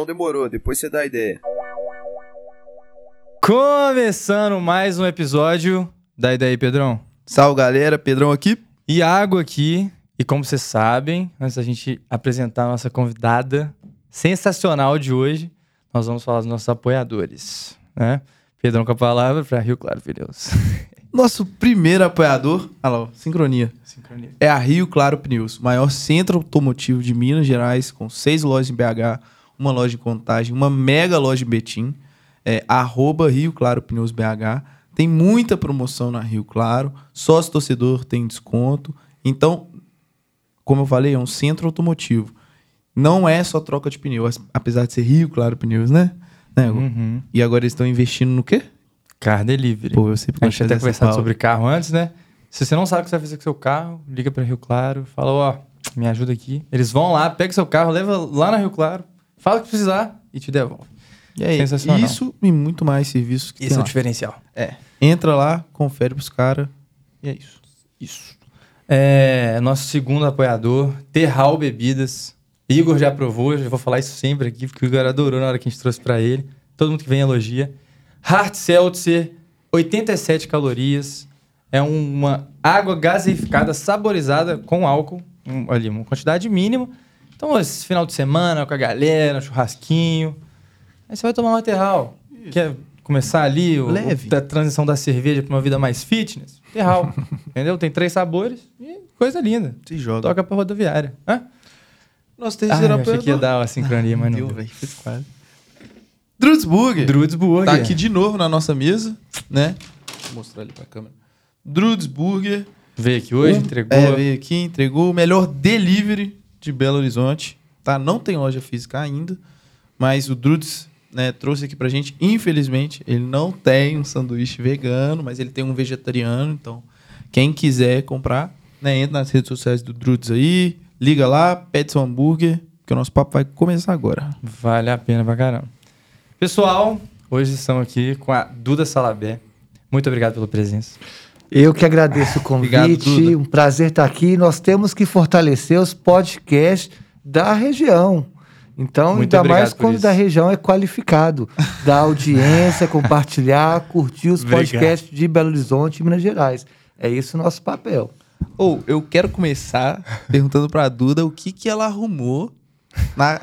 Então demorou, depois você dá a ideia. Começando mais um episódio. Dá ideia aí, Pedrão. Salve, galera. Pedrão aqui. Iago aqui. E como vocês sabem, antes da gente apresentar a nossa convidada sensacional de hoje, nós vamos falar dos nossos apoiadores, né? Pedrão com a palavra para Rio Claro Pneus. Nosso primeiro apoiador, ah lá, sincronia, Sincronia. é a Rio Claro Pneus, maior centro automotivo de Minas Gerais, com seis lojas em BH, uma loja em Contagem, uma mega loja em Betim, é arroba Rio Claro Pneus BH. Tem muita promoção na Rio Claro, sócio torcedor tem desconto. Então, como eu falei, é um centro automotivo. Não é só troca de pneu, apesar de ser Rio Claro Pneus, né? né? Uhum. E agora eles estão investindo no quê? Car Delivery. Pô, eu sempre a gente até conversado sobre carro antes, né? Se você não sabe o que você vai fazer com seu carro, liga para Rio Claro, fala, ó, me ajuda aqui. Eles vão lá, pega seu carro, leva lá na Rio Claro, fala o que precisar e te devolve. E aí, Sensacional. isso e muito mais serviços que Esse tem é o lá. diferencial. É. Entra lá, confere pros caras. E é isso. Isso. É, nosso segundo apoiador, Terral Bebidas. Igor já aprovou, já vou falar isso sempre aqui, porque o Igor adorou na hora que a gente trouxe pra ele. Todo mundo que vem elogia. Hard Seltzer, 87 calorias. É uma água gaseificada saborizada com álcool, um- ali, uma quantidade mínima. Então, esse final de semana com a galera, um churrasquinho. Aí você vai tomar uma Terral. Quer começar ali o, Leve. o- a transição da cerveja para uma vida mais fitness? Terral. entendeu? Tem três sabores e coisa linda. Se joga. Toca pra rodoviária. Hã? Nosso Ah, terceiro eu achei que ia dar uma sincronia, mas não. Deu, velho. Quase. Drudsburger. Drudsburger. Tá aqui de novo na nossa mesa, né? Vou mostrar ali pra câmera. Drudsburger. Veio aqui hoje, Um- entregou. É, veio aqui, entregou o melhor delivery de Belo Horizonte. Tá? Não tem loja física ainda, mas o Druds né, trouxe aqui pra gente. Infelizmente, ele não tem um sanduíche vegano, mas ele tem um vegetariano. Então, quem quiser comprar, né, entra nas redes sociais do Druds aí, liga lá, pede seu hambúrguer, que o nosso papo vai começar agora. Vale a pena pra caramba. Pessoal, hoje estamos aqui com a Duda Salabé. Muito obrigado pela presença. Eu que agradeço o Obrigado, convite, Duda. um prazer estar aqui. Nós temos que fortalecer os podcasts da região. Então, Muito ainda obrigado mais quando isso. da região é qualificado. Da audiência, compartilhar, curtir os Obrigado. podcasts de Belo Horizonte e Minas Gerais. É isso o nosso papel. Ou eu quero começar perguntando pra Duda o que, que ela arrumou na.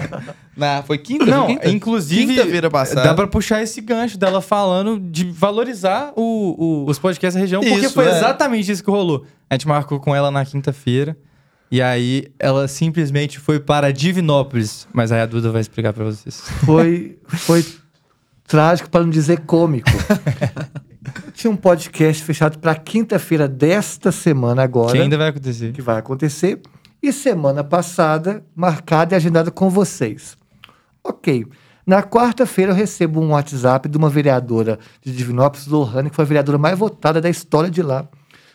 na foi quinta? Não, Foi quinta? inclusive, Quinta-feira passada. dá pra puxar esse gancho dela falando de valorizar o- o- os podcasts da região, porque Isso, foi é. exatamente isso que rolou. A gente marcou com ela na quinta-feira, e aí ela simplesmente foi para Divinópolis, mas aí a Duda vai explicar pra vocês. Foi, foi trágico, para não dizer cômico. Tinha um podcast fechado para quinta-feira desta semana agora. Que ainda vai acontecer. que vai acontecer. E semana passada, marcada e agendada com vocês. Ok. Na quarta-feira eu recebo um WhatsApp de uma vereadora de Divinópolis, Lohane, que foi a vereadora mais votada da história de lá.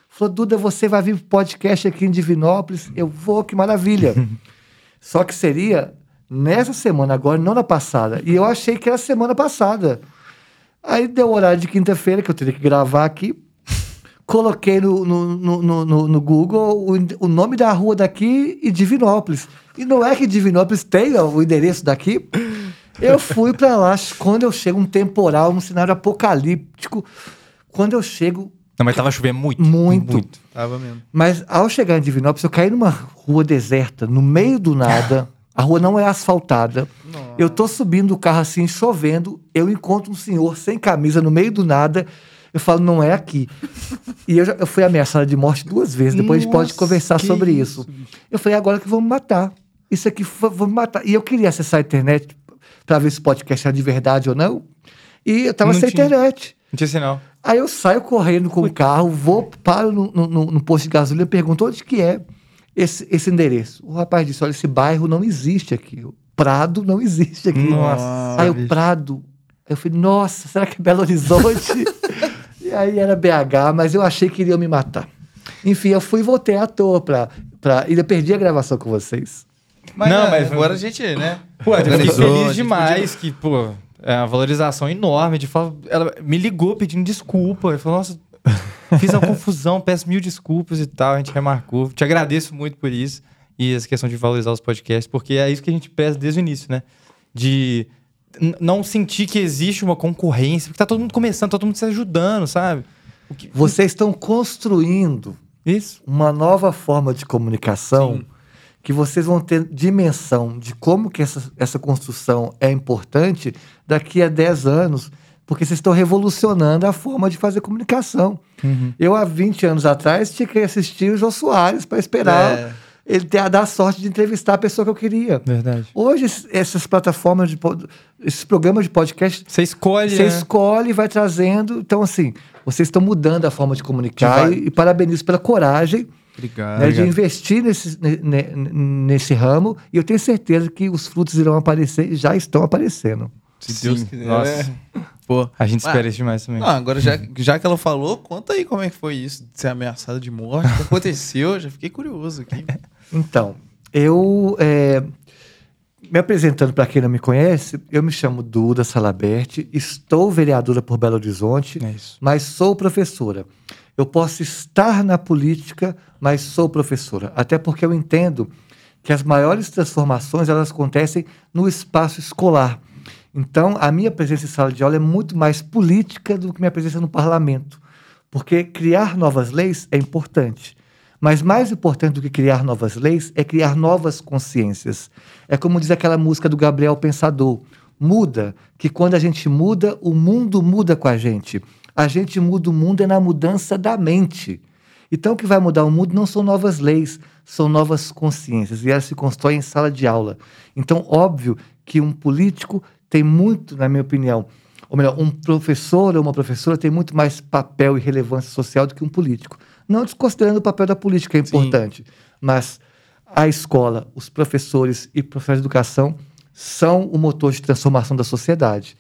Falou, Duda, você vai vir podcast aqui em Divinópolis? Eu vou, que maravilha. Só que seria nessa semana agora, não na passada. E eu achei que era semana passada. Aí deu o horário de quinta-feira, que eu teria que gravar aqui. Coloquei no, no, no, no- no- Google o, o nome da rua daqui e Divinópolis. E não é que Divinópolis tenha o endereço daqui. Eu fui pra lá. Quando eu chego, um temporal, um cenário apocalíptico. Quando eu chego, Não, mas tava chovendo muito. Muito. Tava mesmo. mas ao chegar em Divinópolis, eu caí numa rua deserta, no meio do nada. A rua não é asfaltada. Eu tô subindo o carro assim, chovendo. Eu encontro um senhor sem camisa no meio do nada. Eu falo, não é aqui. E eu, já, eu fui ameaçada de morte duas vezes. Depois a gente pode Nossa, conversar sobre isso, isso. Eu falei, agora que vão me matar. Isso aqui vão me matar. E eu queria acessar a internet para ver se o podcast era de verdade ou não. E eu tava Não sem tinha. internet. Não tinha sinal. Aí eu saio correndo com o carro, vou, paro no, no- no- posto de gasolina e pergunto onde que é esse, esse endereço. O rapaz disse, olha, esse bairro não existe aqui. O Prado não existe aqui. Nossa, Aí o. Prado... Eu falei, nossa, será que é Belo Horizonte? e aí era BH, mas eu achei que iriam me matar. Enfim, eu fui e voltei à toa pra... pra ainda perdi a gravação com vocês. Mas, Não, não, mas- agora a gente, né? Pô, eu fiquei feliz demais que, pô, é uma valorização enorme de falar. Ela me ligou pedindo desculpa. Eu falei, nossa, fiz uma confusão, peço mil desculpas e tal. A gente remarcou. Te agradeço muito por isso. E essa questão de valorizar os podcasts, porque é isso que a gente preza desde o início, né? de não sentir que existe uma concorrência, porque tá todo mundo começando, tá todo mundo se ajudando, sabe? O que- Vocês estão construindo Isso. uma nova forma de comunicação que vocês vão ter dimensão de como que essa, essa construção é importante daqui a 10 anos, porque vocês estão revolucionando a forma de fazer comunicação. Eu, há 20 anos atrás, tinha que assistir o Jô Soares para esperar É. ele ter a dar sorte de entrevistar a pessoa que eu queria. Verdade. Hoje, es- essas plataformas, de, esses programas de podcast, Você escolhe, você né? escolhe e vai trazendo. Então, assim, vocês estão mudando a forma de comunicar e, e parabenizo pela coragem Obrigado. né, de investir nesse, ne- ne- nesse ramo. E eu tenho certeza que os frutos irão aparecer e já estão aparecendo. Se Deus Sim, quiser. nossa. é. Pô. A gente Ah, espera isso demais também. Não, agora já, já que ela falou, conta aí como é que foi isso de ser ameaçada de morte. O que aconteceu? Já fiquei curioso aqui. Então, eu. é, me apresentando para quem não me conhece, eu me chamo Duda Salaberti, estou vereadora por Belo Horizonte, É mas sou professora. Eu posso estar na política, mas sou professora. Até porque eu entendo que as maiores transformações elas acontecem no espaço escolar. Então, a minha presença em sala de aula é muito mais política do que minha presença no parlamento. Porque criar novas leis é importante. Mas mais importante do que criar novas leis é criar novas consciências. É como diz aquela música do Gabriel Pensador: muda, que quando a gente muda, o mundo muda com a gente. A gente muda o mundo é na mudança da mente. Então, o que vai mudar o mundo não são novas leis, são novas consciências. E elas se constroem em sala de aula. Então, óbvio que um político tem muito, na minha opinião, ou melhor, um professor ou uma professora tem muito mais papel e relevância social do que um político. Não desconsiderando o papel da política, é importante. Mas a escola, os professores e professores de educação são o motor de transformação da sociedade.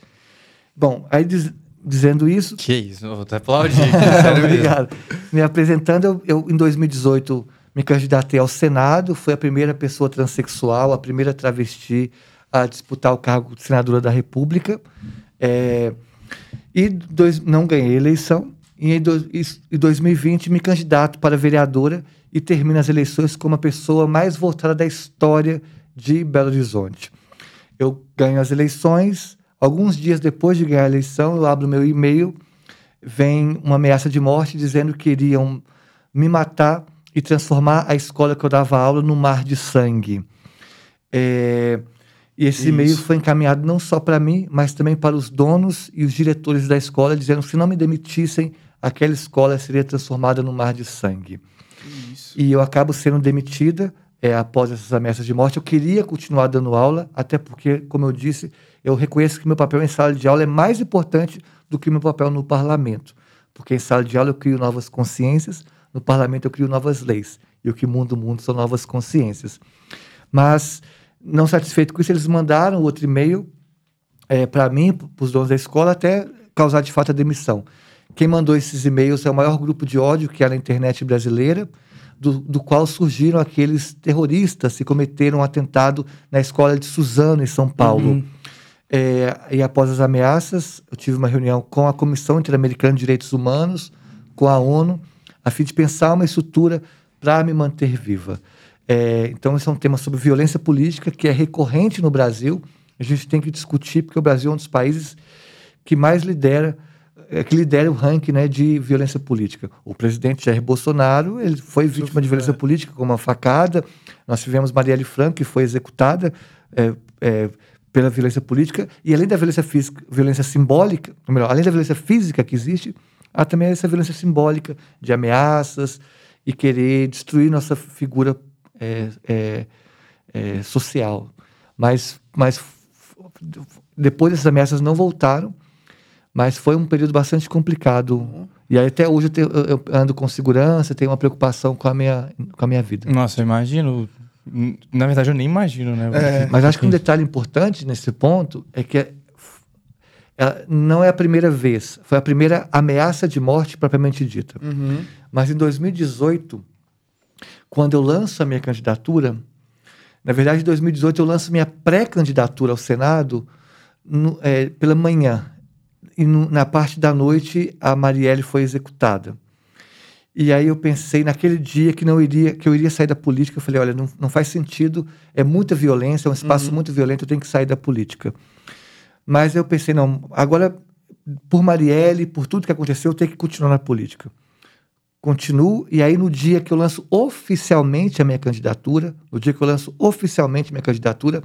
Bom, aí diz- dizendo isso, Que isso, vou até aplaudir. Obrigado. Me apresentando, eu, eu, em 2018 me candidatei ao Senado, fui a primeira pessoa transexual, a primeira travesti a disputar o cargo de senadora da República. É, e dois, não ganhei a eleição. E em, dois- e- em 2020 me candidato para vereadora e termino as eleições como a pessoa mais votada da história de Belo Horizonte. Eu ganho as eleições, alguns dias depois de ganhar a eleição, eu abro meu e-mail, vem uma ameaça de morte dizendo que iriam me matar e transformar a escola que eu dava aula num mar de sangue. É, e esse e-mail foi encaminhado não só para mim, mas também para os donos e os diretores da escola, dizendo que se não me demitissem, aquela escola seria transformada num mar de sangue. Isso. E eu acabo sendo demitida é, após essas ameaças de morte. Eu queria continuar dando aula, até porque, como eu disse, eu reconheço que meu papel em sala de aula é mais importante do que meu papel no parlamento. Porque em sala de aula eu crio novas consciências, no parlamento eu crio novas leis. E o que muda o mundo são novas consciências. Mas, não satisfeito com isso, eles mandaram outro e-mail para mim, para os donos da escola, até causar de fato a demissão. Quem mandou esses e-mails é o maior grupo de ódio que há na internet brasileira, do, do qual surgiram aqueles terroristas que cometeram um atentado na escola de Suzano, em São Paulo. É, e após as ameaças, eu tive uma reunião com a Comissão Interamericana de Direitos Humanos, com a ONU, a fim de pensar uma estrutura para me manter viva. É, então, esse é um tema sobre violência política que é recorrente no Brasil. A gente tem que discutir, porque o Brasil é um dos países que mais lidera, é, que lidera o ranking né, de violência política. O presidente Jair Bolsonaro ele foi vítima de violência política com uma facada. Nós tivemos Marielle Franco, que foi executada é, é, pela violência política. E além da violência física, violência simbólica, ou melhor, além da violência física que existe, há também essa violência simbólica de ameaças e querer destruir nossa figura é, é, é, social. Mas, mas depois dessas ameaças não voltaram, mas foi um período bastante complicado. E aí até hoje eu, tenho- eu- ando com segurança, tenho uma preocupação com a minha, com a minha vida. Nossa, eu imagino. Na verdade, eu nem imagino, né? Mas acho que um detalhe importante nesse ponto é que é- ela não é a primeira vez, foi a primeira ameaça de morte propriamente dita. Uhum. Mas em 2018, quando eu lanço a minha candidatura, na verdade, em 2018 eu lanço minha pré-candidatura ao Senado no- é, pela manhã. E no- na parte da noite, a Marielle foi executada. E aí eu pensei naquele dia que não iria, que eu iria sair da política. Eu falei, olha, não, não faz sentido, é muita violência, é um espaço muito violento, eu tenho que sair da política. Mas eu pensei, não, agora, por Marielle, por tudo que aconteceu, eu tenho que continuar na política. Continuo, e aí no dia que eu lanço oficialmente a minha candidatura, no dia que eu lanço oficialmente a minha candidatura,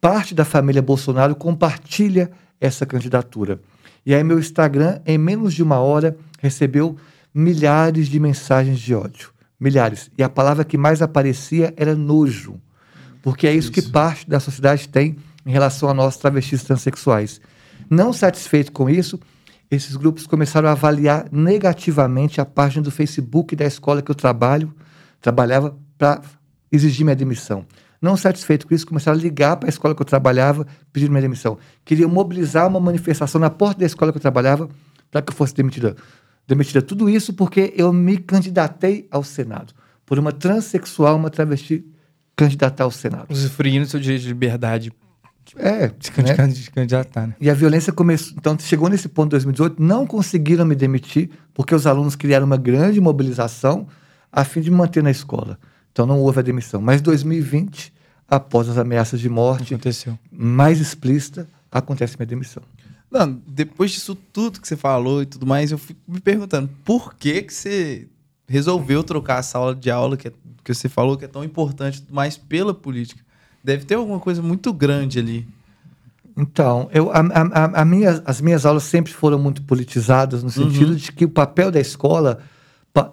parte da família Bolsonaro compartilha essa candidatura. E aí meu Instagram, em menos de uma hora, recebeu milhares de mensagens de ódio. Milhares. E a palavra que mais aparecia era nojo. Porque é isso, isso. que parte da sociedade tem em relação a nós travestis transexuais. Não satisfeito com isso, esses grupos começaram a avaliar negativamente a página do Facebook da escola que eu trabalho, trabalhava para exigir minha demissão. Não satisfeito com isso, começaram a ligar para a escola que eu trabalhava pedindo minha demissão. Queriam mobilizar uma manifestação na porta da escola que eu trabalhava para que eu fosse demitida. Demitida. Tudo isso porque eu me candidatei ao Senado. Por uma transexual, uma travesti candidatar ao Senado. Usufruindo do seu direito de liberdade é, de, né? candidatar, né? E a violência começou. Então, chegou nesse ponto em 2018, não conseguiram me demitir, porque os alunos criaram uma grande mobilização a fim de me manter na escola. Então, não houve a demissão. Mas 2020, após as ameaças de morte, aconteceu. mais explícita, acontece minha demissão. Não, depois disso tudo que você falou e tudo mais, eu fico me perguntando por que, que você resolveu trocar essa aula de aula que, é, que você falou que é tão importante, mais pela política. Deve ter alguma coisa muito grande ali. Então, eu, a, a, a minha, as minhas aulas sempre foram muito politizadas, no sentido uhum. de que o papel da escola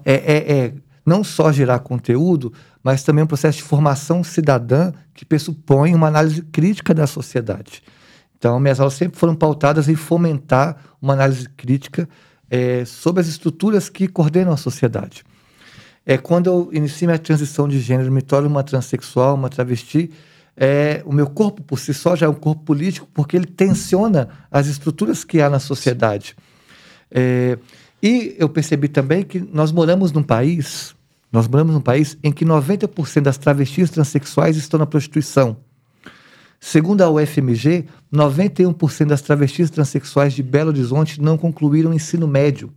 é, é, é, não só gerar conteúdo, mas também um processo de formação cidadã que pressupõe uma análise crítica da sociedade. Então, minhas aulas sempre foram pautadas em fomentar uma análise crítica é, sobre as estruturas que coordenam a sociedade. É, quando eu iniciei minha transição de gênero, me torno uma transexual, uma travesti, é, o meu corpo por si só já é um corpo político porque ele tensiona as estruturas que há na sociedade. É, e eu percebi também que nós moramos num país, nós moramos num país em que 90% das travestis transexuais estão na prostituição. Segundo a UFMG, 91% das travestis transexuais de Belo Horizonte não concluíram o ensino médio.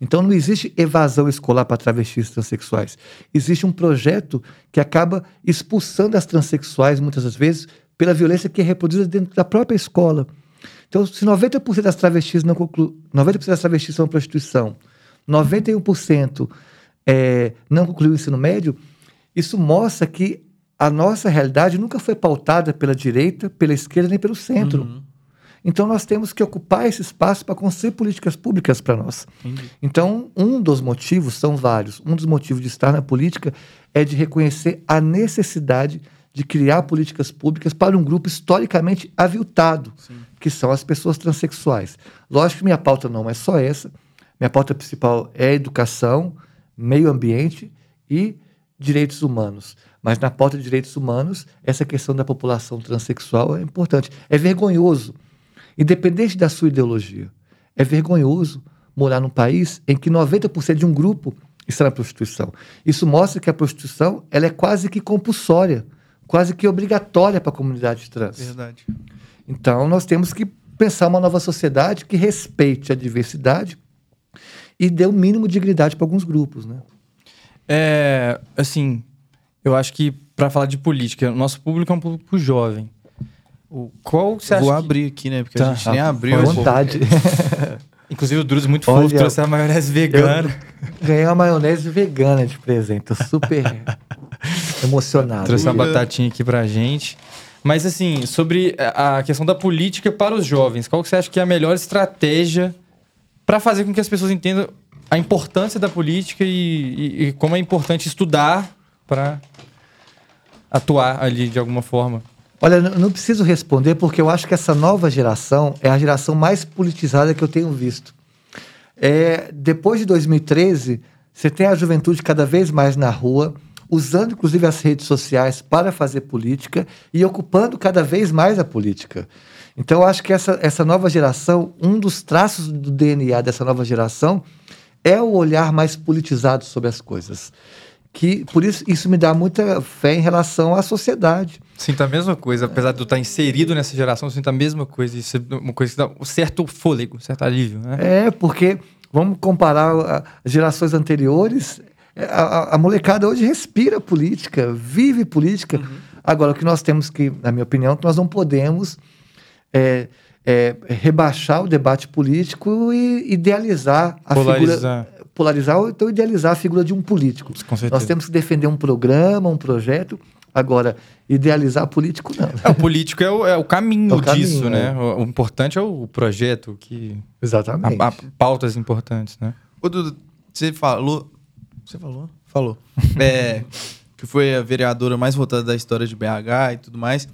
Então não existe evasão escolar para travestis transexuais. Existe um projeto que acaba expulsando as transexuais, muitas das vezes, pela violência que é reproduzida dentro da própria escola. Então, se 90% das travestis não conclu... 90% das travestis são prostituição, 91% é, não concluiu o ensino médio, isso mostra que a nossa realidade nunca foi pautada pela direita, pela esquerda nem pelo centro. Uhum. Então nós temos que ocupar esse espaço para construir políticas públicas para nós. Entendi. Então, um dos motivos, são vários, um dos motivos de estar na política é de reconhecer a necessidade de criar políticas públicas para um grupo historicamente aviltado, Sim. que são as pessoas transexuais. Lógico que minha pauta não é só essa. Minha pauta principal é educação, meio ambiente e direitos humanos. Mas na pauta de direitos humanos, essa questão da população transexual é importante. É vergonhoso independente da sua ideologia. É vergonhoso morar num país em que 90% de um grupo está na prostituição. Isso mostra que a prostituição ela é quase que compulsória, quase que obrigatória para a comunidade trans. Verdade. Então nós temos que pensar uma nova sociedade que respeite a diversidade e dê o mínimo de dignidade para alguns grupos, né? É, assim, eu acho que para falar de política, o nosso público é um público jovem. O, qual você acha Vou que... abrir aqui, né? Porque tá, a gente nem abriu. À vontade. Inclusive o Drudes muito Olha, fofo, trouxe a maionese vegana. Ganhei uma maionese vegana de presente. Tô super emocionado. Trouxe uma batatinha aqui pra gente. Mas assim, sobre a questão da política para os jovens, qual você acha que é a melhor estratégia para fazer com que as pessoas entendam a importância da política e, e, e como é importante estudar para atuar ali de alguma forma? Olha, não preciso responder porque eu acho que essa nova geração é a geração mais politizada que eu tenho visto. É, depois de 2013, você tem a juventude cada vez mais na rua, usando inclusive as redes sociais para fazer política e ocupando cada vez mais a política. Então, eu acho que essa, essa nova geração, um dos traços do DNA dessa nova geração é o olhar mais politizado sobre as coisas que por isso isso me dá muita fé em relação à sociedade. Sinto a mesma coisa, apesar de eu estar inserido nessa geração, sinto a mesma coisa, isso é uma coisa que dá um certo fôlego, um certo alívio, né? É, porque Vamos comparar as gerações anteriores. é, A, a- a molecada hoje respira política, vive política. Agora, o que nós temos que, na minha opinião, que nós não podemos é, é, rebaixar o debate político e idealizar a Polarizar. figura. Polarizar ou então idealizar a figura de um político. Com certeza. Nós temos que defender um programa, um projeto. Agora, idealizar político, não. É, o político é o, é o caminho É o caminho, disso, né? é. O, o importante é o projeto, que, Exatamente. a, a- pautas importantes, né? Ô, Dudu, você falou. Você falou? Falou. É, que foi a vereadora mais votada da história de BH e tudo mais.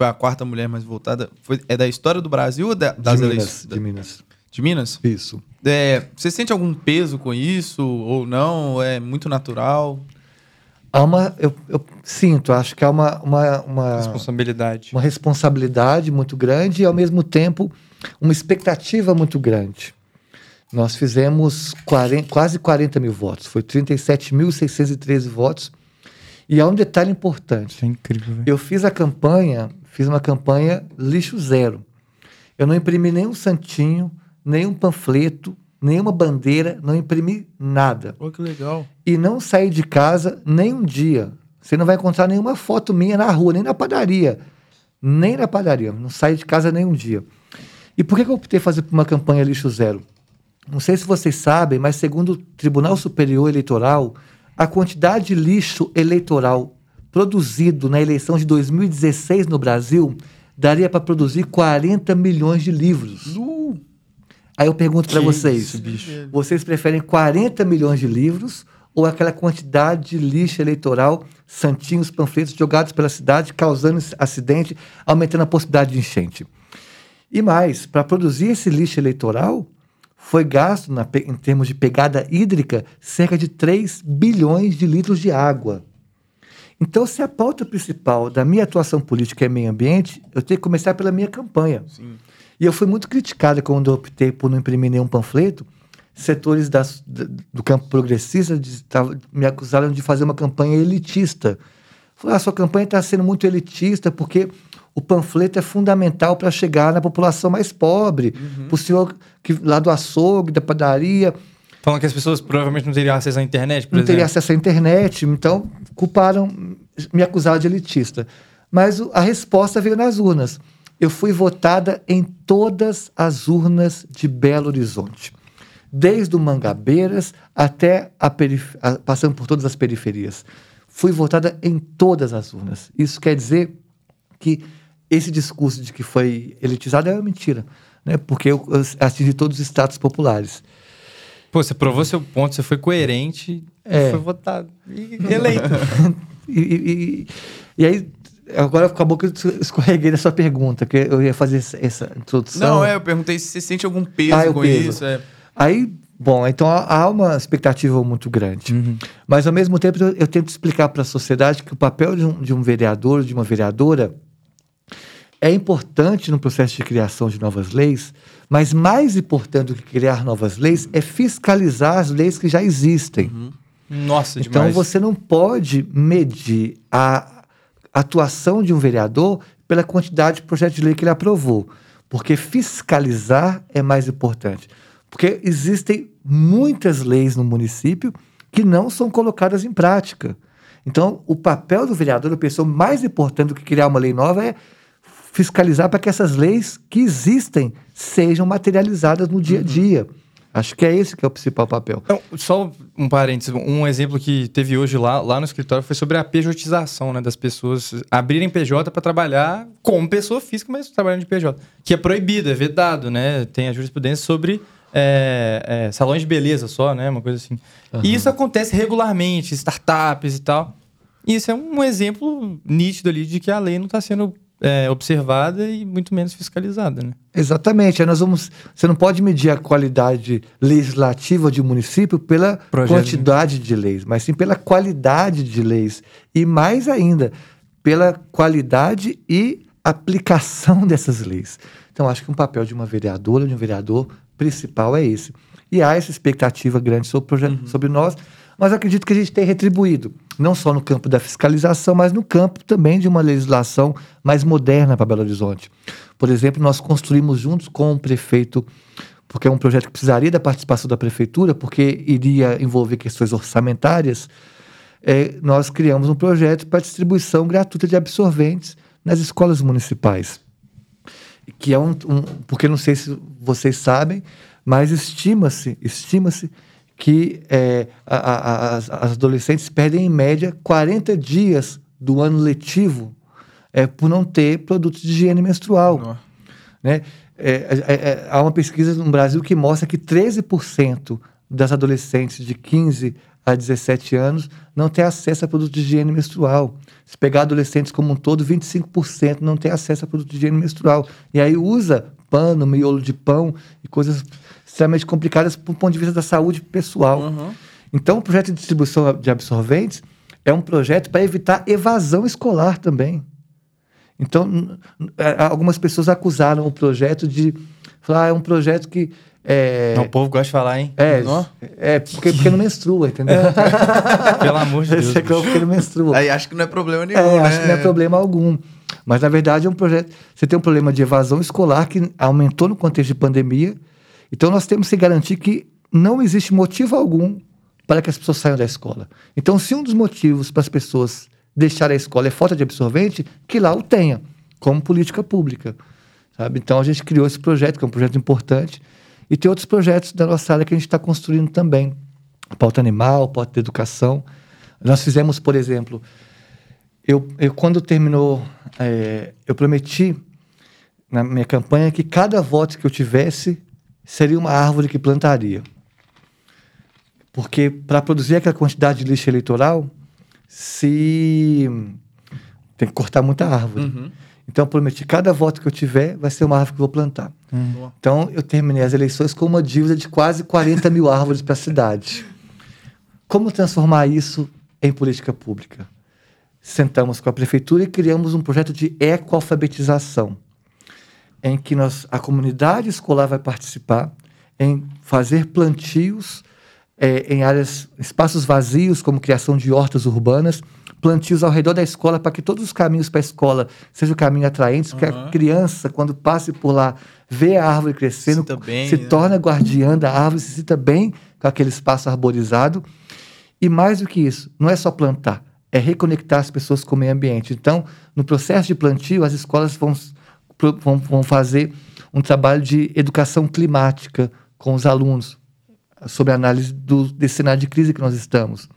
Foi a quarta mulher mais votada. Foi, é da história do Brasil ou da- das de Minas, eleições? de Minas. De Minas? Isso. É, você sente algum peso com isso ou não? É muito natural? Há uma, eu, eu sinto, acho que há uma, uma, uma, Responsabilidade. uma responsabilidade muito grande e, ao mesmo tempo, uma expectativa muito grande. Nós fizemos 40 quase 40 mil votos, foi 37.613 votos. E há um detalhe importante. Isso é incrível, velho. Eu fiz a campanha, fiz uma campanha lixo zero. Eu não imprimi nenhum santinho, nenhum panfleto, nenhuma bandeira, não imprimi nada. Pô, que legal. E não saí de casa nem um dia. Você não vai encontrar nenhuma foto minha na rua, nem na padaria. Nem na padaria. Não saí de casa nem um dia. E por que que eu optei fazer uma campanha lixo zero? Não sei se vocês sabem, mas segundo o Tribunal Superior Eleitoral, a quantidade de lixo eleitoral produzido na eleição de 2016 no Brasil daria para produzir 40 milhões de livros. Aí eu pergunto para vocês: isso, vocês preferem 40 milhões de livros ou aquela quantidade de lixo eleitoral, santinhos, panfletos jogados pela cidade, causando acidente, aumentando a possibilidade de enchente? E mais, para produzir esse lixo eleitoral, foi gasto, na em termos de pegada hídrica, cerca de 3 bilhões de litros de água. Então, se a pauta principal da minha atuação política é meio ambiente, eu tenho que começar pela minha campanha. E eu fui muito criticado quando eu optei por não imprimir nenhum panfleto. Setores do campo progressista tava- me acusaram de fazer uma campanha elitista. Falaram, ah, sua campanha está sendo muito elitista porque o panfleto é fundamental para chegar na população mais pobre, para o senhor que, lá do açougue, da padaria, Falando que as pessoas provavelmente não teriam acesso à internet, por não teria exemplo. acesso à internet, então culparam, me acusaram de elitista. Mas a resposta veio nas urnas. Eu fui votada em todas as urnas de Belo Horizonte, desde o Mangabeiras até a perif- passando por todas as periferias. Fui votada em todas as urnas. Isso quer dizer que esse discurso de que foi elitizado é uma mentira, né? Porque eu eu atingi todos os status populares. Pô, você provou seu ponto, você foi coerente É. e foi votado. E eleito. E, e- e- e aí, agora acabou que eu escorreguei nessa pergunta, que eu ia fazer essa, introdução. Não, é, eu perguntei se você sente algum peso Ah, com peso. isso. É. Aí, bom, então há, uma expectativa muito grande. Mas, ao mesmo tempo, eu, eu tento explicar para a sociedade que o papel de um, de um vereador, de uma vereadora, é importante no processo de criação de novas leis, mas mais importante do que criar novas leis é fiscalizar as leis que já existem. Nossa, Então demais. você não pode medir a atuação de um vereador pela quantidade de projetos de lei que ele aprovou, porque fiscalizar é mais importante. Porque existem muitas leis no município que não são colocadas em prática. Então, o papel do vereador, a pessoa mais importante do que criar uma lei nova é fiscalizar para que essas leis que existem sejam materializadas no dia a dia. Acho que é esse que é o principal papel. Então, só um parênteses, um exemplo que teve hoje lá, lá no escritório foi sobre a pejotização, né, das pessoas abrirem PJ para trabalhar como pessoa física, mas trabalhando de PJ, que é proibido, é vedado, né, tem a jurisprudência sobre é, é, salões de beleza só, né, uma coisa assim. E isso acontece regularmente, startups e tal. E isso é um exemplo nítido ali de que a lei não está sendo é, observada e muito menos fiscalizada, né. Exatamente. Aí nós vamos. Você não pode medir a qualidade legislativa de um município pela Projeto. quantidade de leis, mas sim pela qualidade de leis. E mais ainda, pela qualidade e aplicação dessas leis. Então, acho que um papel de uma vereadora, de um vereador principal é esse. E há essa expectativa grande sobre, o projeto, sobre nós, mas acredito que a gente tem retribuído, não só no campo da fiscalização, mas no campo também de uma legislação mais moderna para Belo Horizonte. Por exemplo, nós construímos juntos com o prefeito porque é um projeto que precisaria da participação da prefeitura, porque iria envolver questões orçamentárias, é, nós criamos um projeto para distribuição gratuita de absorventes nas escolas municipais. Que é um, um porque não sei se vocês sabem, mas estima-se, estima-se que é, a, a, as, as adolescentes perdem em média 40 dias do ano letivo é, por não ter produtos de higiene menstrual. Né? É, é, é, há uma pesquisa no Brasil que mostra que 13% das adolescentes de 15 a 17 anos não tem acesso a produtos de higiene menstrual. Se pegar adolescentes como um todo, 25% não tem acesso a produtos de higiene menstrual. E aí usa pano, miolo de pão e coisas extremamente complicadas do ponto de vista da saúde pessoal. Uhum. Então, o projeto de distribuição de absorventes é um projeto para evitar evasão escolar também. Então, algumas pessoas acusaram o projeto de falar, ah, é um projeto que é... Não, o povo gosta de falar, hein? É, não? é porque, porque não menstrua, entendeu? Pelo amor de Deus. É porque não menstrua. Aí acho que não é problema nenhum. É, né? acho que não é problema algum. Mas, na verdade, é um projeto. Você tem um problema de evasão escolar que aumentou no contexto de pandemia. Então, nós temos que garantir que não existe motivo algum para que as pessoas saiam da escola. Então, se um dos motivos para as pessoas deixarem a escola é falta de absorvente, que lá o tenha, como política pública. Sabe? Então, a gente criou esse projeto, que é um projeto importante e tem outros projetos da nossa área que a gente está construindo também. Pauta animal, pauta de educação. Nós fizemos, por exemplo, eu, eu quando terminou, é, eu prometi na minha campanha que cada voto que eu tivesse seria uma árvore que plantaria. Porque para produzir aquela quantidade de lixo eleitoral, se tem que cortar muita árvore. Uhum. Então eu prometi cada voto que eu tiver vai ser uma árvore que eu vou plantar. Hum. Então eu terminei as eleições com uma dívida de quase 40 mil árvores para a cidade. Como transformar isso em política pública? Sentamos com a prefeitura e criamos um projeto de ecoalfabetização, em que nós, a comunidade escolar vai participar em fazer plantios é, em áreas, espaços vazios, como criação de hortas urbanas, plantios ao redor da escola para que todos os caminhos para a escola sejam caminhos atraentes, uhum. que a criança, quando passe por lá, vê a árvore crescendo, se, bem, se né? torna guardiã da árvore, se sinta bem com aquele espaço arborizado. E mais do que isso, não é só plantar, é reconectar as pessoas com o meio ambiente. Então, no processo de plantio, as escolas vão, vão, vão fazer um trabalho de educação climática com os alunos, sobre a análise do, desse cenário de crise que nós estamos.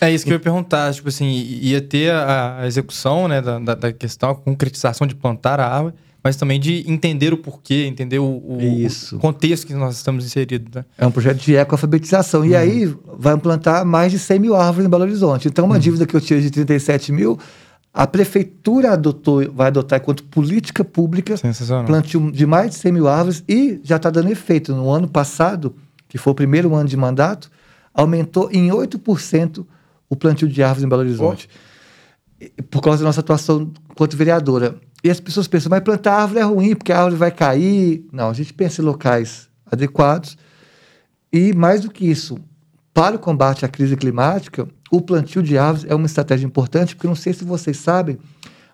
É isso que eu ia perguntar, tipo assim, ia ter a, a execução né, da, da, questão, a concretização de plantar a árvore, mas também de entender o porquê, entender o, o, o contexto que nós estamos inseridos. Né? É um projeto de ecoalfabetização. Uhum. E aí vai implantar mais de 100 mil árvores em Belo Horizonte. Então, uma uhum. dívida que eu tinha de 37 mil, a prefeitura adotou, vai adotar enquanto política pública plantio de mais de 100 mil árvores e já está dando efeito. No ano passado, que foi o primeiro ano de mandato, aumentou em 8% o plantio de árvores em Belo Horizonte. Oh. Por causa da nossa atuação quanto vereadora. E as pessoas pensam, mas plantar árvore é ruim, porque a árvore vai cair. Não, a gente pensa em locais adequados. E mais do que isso, para o combate à crise climática, o plantio de árvores é uma estratégia importante, porque não sei se vocês sabem,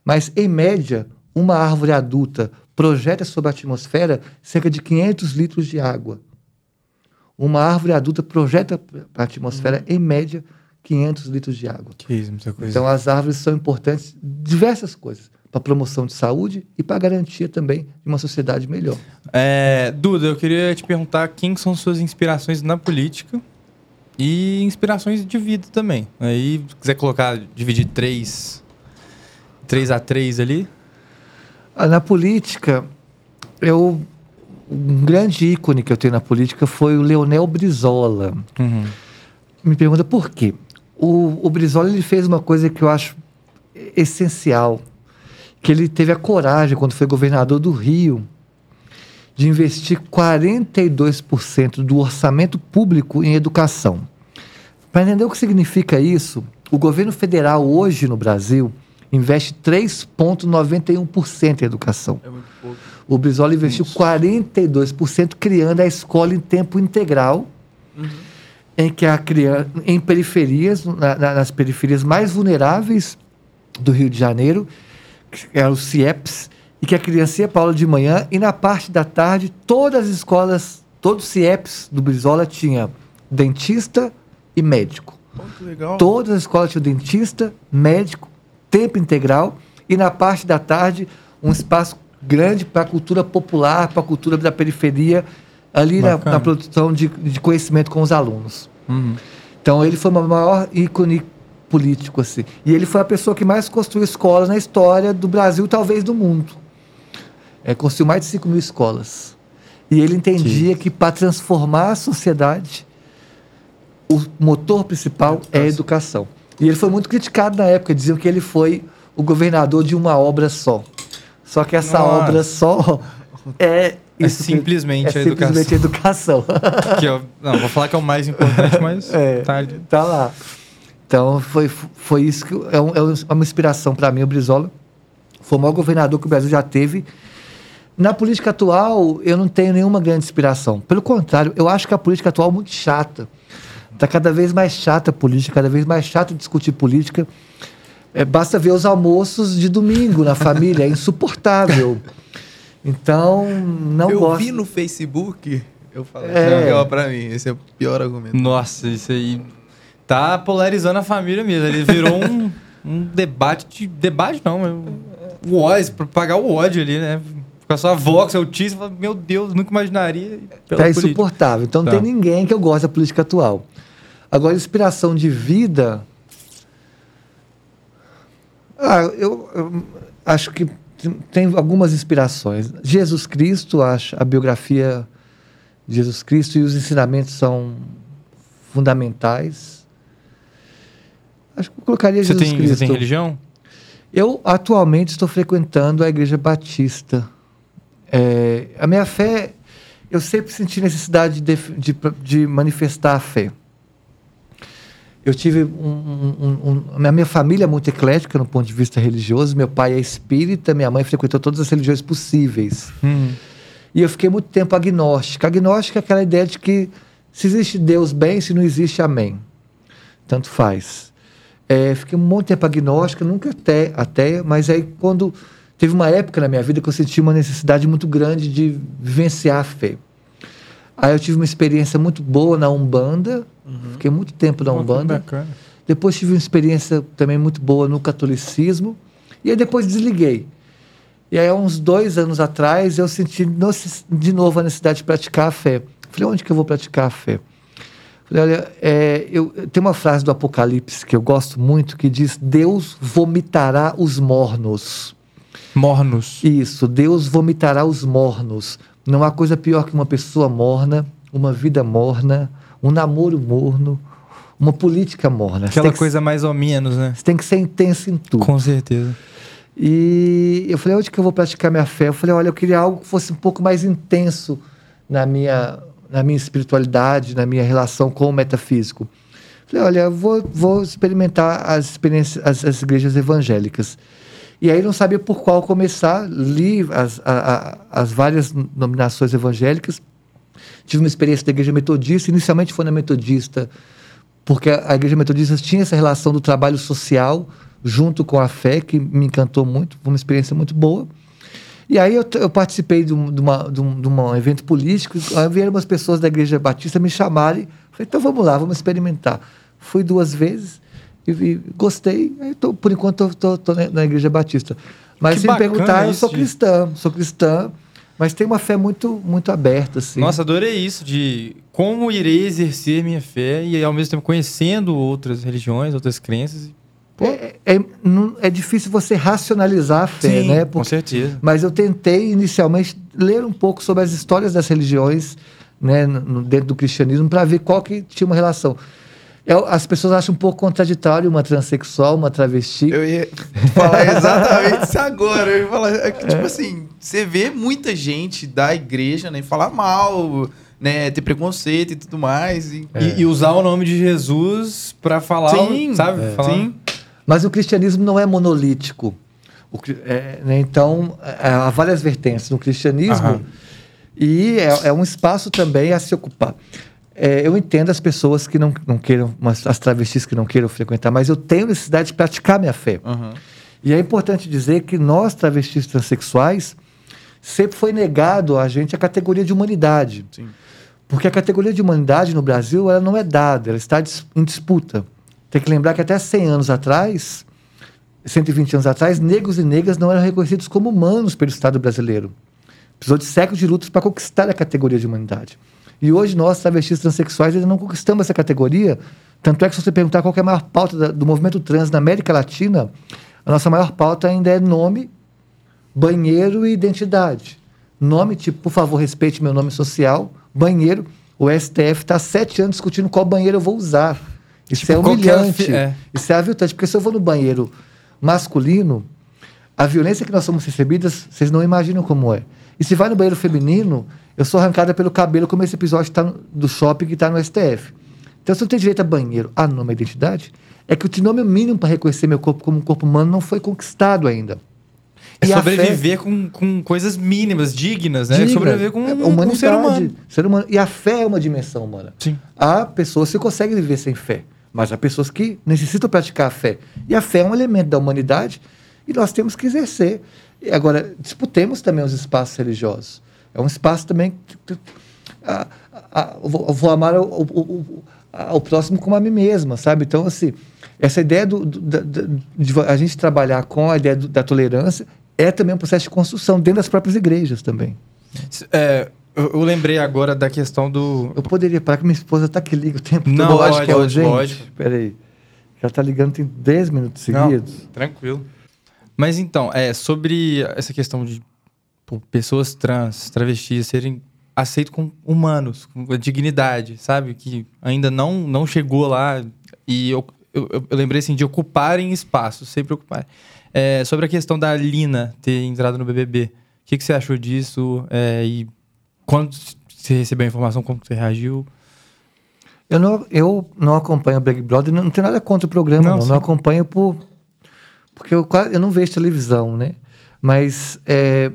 mas em média, uma árvore adulta projeta sobre a atmosfera cerca de 500 litros de água. Uma árvore adulta projeta para a atmosfera, em média, 500 litros de água. Que isso, muita coisa. Então, as árvores são importantes, diversas coisas, para promoção de saúde e para garantia também de uma sociedade melhor. É, Duda, eu queria te perguntar quem são suas inspirações na política e inspirações de vida também. Aí, se quiser colocar, dividir três, três a três ali. Ah, na política, eu um grande ícone que eu tenho na política foi o Leonel Brizola. Uhum. Me pergunta por quê? O, o Brizola ele fez uma coisa que eu acho essencial, que ele teve a coragem, quando foi governador do Rio, de investir 42% do orçamento público em educação. Para entender o que significa isso, o governo federal hoje no Brasil investe 3,91% em educação. É muito pouco. O Brizola investiu isso. 42% criando a escola em tempo integral. Uhum em que a criança, em periferias, na, nas periferias mais vulneráveis do Rio de Janeiro, que é os CIEPs, e que a criança ia para aula de manhã e na parte da tarde todas as escolas Todo CIEPS do Brizola tinha dentista e médico. Que legal. Todas as escolas tinham dentista, médico, tempo integral e na parte da tarde um espaço grande para a cultura popular, para a cultura da periferia, ali na, na produção de, de conhecimento com os alunos. Uhum. Então ele foi o maior ícone político assim. E ele foi a pessoa que mais construiu escolas na história do Brasil, talvez do mundo. É, construiu mais de 5 mil escolas. E ele entendia que para transformar a sociedade, o motor principal é a educação. E ele foi muito criticado na época, diziam que ele foi o governador de uma obra só. Só que essa Nossa. obra só é É que- simplesmente é a simplesmente a educação. Que eu, não, vou falar que é o mais importante, mas É, tá tá lá. Então foi, foi isso que é, um- é uma inspiração para mim, o Brizola. Foi o maior governador que o Brasil já teve. Na política atual, eu não tenho nenhuma grande inspiração. Pelo contrário, eu acho que a política atual é muito chata. Está cada vez mais chata a política, cada vez mais chato discutir política. É, basta ver os almoços de domingo na família, é insuportável. Então, não eu gosto. vi no Facebook, eu falei, É. é. pior pra mim, esse é o pior argumento. Nossa, isso aí tá polarizando a família mesmo. Ele virou um, um debate de. Debate não, mas o ódio, pra pagar o ódio ali, né? Com a sua Vox, seu meu Deus, nunca imaginaria. Tá insuportável. Então não Tá. tem ninguém que eu goste da política atual. Agora, inspiração de vida. Ah, eu, eu acho que tem- tem algumas inspirações. Jesus Cristo, acho, a biografia de Jesus Cristo e os ensinamentos são fundamentais. Acho que eu colocaria Você Jesus tem, Cristo. você tem religião? Eu atualmente estou frequentando a Igreja Batista. É, a minha fé, eu sempre senti necessidade de, de, de manifestar a fé. Eu tive um, um- um- a minha família é muito eclética no ponto de vista religioso. Meu pai é espírita, minha mãe frequentou todas as religiões possíveis. Hum. E eu fiquei muito tempo agnóstica. Agnóstica é aquela ideia de que se existe Deus, bem, se não existe, amém. Tanto faz. É, fiquei um monte de tempo agnóstica, nunca até, até, mas aí quando teve uma época na minha vida que eu senti uma necessidade muito grande de vivenciar a fé. Aí eu tive uma experiência muito boa na Umbanda, fiquei muito tempo na Umbanda. Depois tive uma experiência também muito boa no catolicismo. E aí depois desliguei. E aí, há uns dois anos atrás, eu senti de novo a necessidade de praticar a fé. Falei, onde que eu vou praticar a fé? Falei, olha, é, eu, tem uma frase do Apocalipse que eu gosto muito que diz: Deus vomitará os mornos. Mornos. Isso, Deus vomitará os mornos. Não há coisa pior que uma pessoa morna, uma vida morna, um namoro morno, uma política morna. Aquela coisa mais ou menos, né? você tem que ser intenso em tudo. Com certeza. E eu falei, onde que eu vou praticar minha fé? Eu falei, olha, eu queria algo que fosse um pouco mais intenso na minha, na minha espiritualidade, na minha relação com o metafísico. Falei, olha, eu vou, vou experimentar as experiências, as, as igrejas evangélicas. E aí não sabia por qual começar, li as, a- a- as várias nominações evangélicas, tive uma experiência da igreja metodista, inicialmente foi na metodista, porque a igreja metodista tinha essa relação do trabalho social junto com a fé, que me encantou muito, foi uma experiência muito boa. E aí eu, eu participei de um, uma, de, um, de um evento político, aí vieram umas pessoas da igreja batista me chamarem, falei, então vamos lá, vamos experimentar. Fui duas vezes e, e gostei, tô- por enquanto estou na, igreja batista. Mas Que se me perguntar, eu sou cristã, sou cristã, mas tenho uma fé muito, muito aberta, assim. Nossa, adorei isso de como irei exercer minha fé e ao mesmo tempo conhecendo outras religiões, outras crenças. É, é, não- é difícil você racionalizar a fé, né? com Porque- certeza. Mas eu tentei inicialmente ler um pouco sobre as histórias das religiões, né, no- dentro do cristianismo, para ver qual que tinha uma relação. Eu- as pessoas acham um pouco contraditório uma transexual, uma travesti. Eu ia falar exatamente isso agora. Eu ia falar, é que, tipo assim, você vê muita gente da igreja, né, falar mal, né, ter preconceito e tudo mais. E, E, e usar o nome de Jesus pra falar, Sim, sabe? é. Falar- sim. Mas o cristianismo não é monolítico. O é, né, então, é, há várias vertentes no cristianismo Aham. e é, é um espaço também a se ocupar. É, eu entendo as pessoas que não, não queiram, as travestis que não queiram frequentar, mas eu tenho necessidade de praticar minha fé. Aham. E é importante dizer que nós, travestis transexuais, sempre foi negado a gente a categoria de humanidade. Sim. Porque a categoria de humanidade no Brasil ela não é dada, ela está em disputa. Tem que lembrar que até 100 anos atrás, 120 anos atrás, negros e negras não eram reconhecidos como humanos pelo Estado brasileiro. Precisou de séculos de lutas para conquistar a categoria de humanidade. E hoje nós, travestis transexuais, ainda não conquistamos essa categoria. Tanto é que se você perguntar qual é a maior pauta da- do movimento trans na América Latina, a nossa maior pauta ainda é nome, banheiro e identidade. Nome, tipo, por favor, respeite meu nome social. Banheiro, o STF está há sete anos discutindo qual banheiro eu vou usar. Isso Tipo, é é humilhante. é. Isso é aviltante, porque se eu vou no banheiro masculino, a violência que nós somos recebidas, vocês não imaginam como é. E se vai no banheiro feminino, eu sou arrancada pelo cabelo, como esse episódio tá do shopping que está no STF. Então, se eu tenho direito a banheiro, a nome, a identidade, é que o trinômio mínimo para reconhecer meu corpo como um corpo humano não foi conquistado ainda. É E sobreviver com, com coisas mínimas, dignas, né? Digna. Sobreviver com É, um, ser humano. ser humano. E a fé é uma dimensão humana. Sim. Há pessoas que conseguem viver sem fé, mas há pessoas que necessitam praticar a fé. E a fé é um elemento da humanidade e nós temos que exercer. E agora, disputemos também os espaços religiosos. É um espaço também. que- a- a- eu vou, amar o, o- o- próximo como a mim mesma, sabe? Então, assim, essa ideia do, do- da- de a gente trabalhar com a ideia do- da tolerância é também um processo de construção dentro das próprias igrejas também. É, eu, eu lembrei agora da questão do. Eu poderia parar que minha esposa está que liga o tempo Não, todo. Pode, que é urgente. pode. Peraí. Ela está ligando tem 10 minutos Não, seguidos. tranquilo. Mas então, é sobre essa questão de pô, pessoas trans, travestis serem aceitos como humanos, com dignidade, sabe? Que ainda não, não chegou lá. E eu, eu, eu lembrei assim, de ocuparem espaços, sempre ocuparem. É, sobre a questão da Lina ter entrado no BBB, o que, que você achou disso? É, e quando você recebeu a informação, como você reagiu? Eu não, eu não acompanho o Big Brother, não, não tenho nada contra o programa, Não, não. Não, acompanho por. Porque eu, eu não vejo televisão, né? Mas é,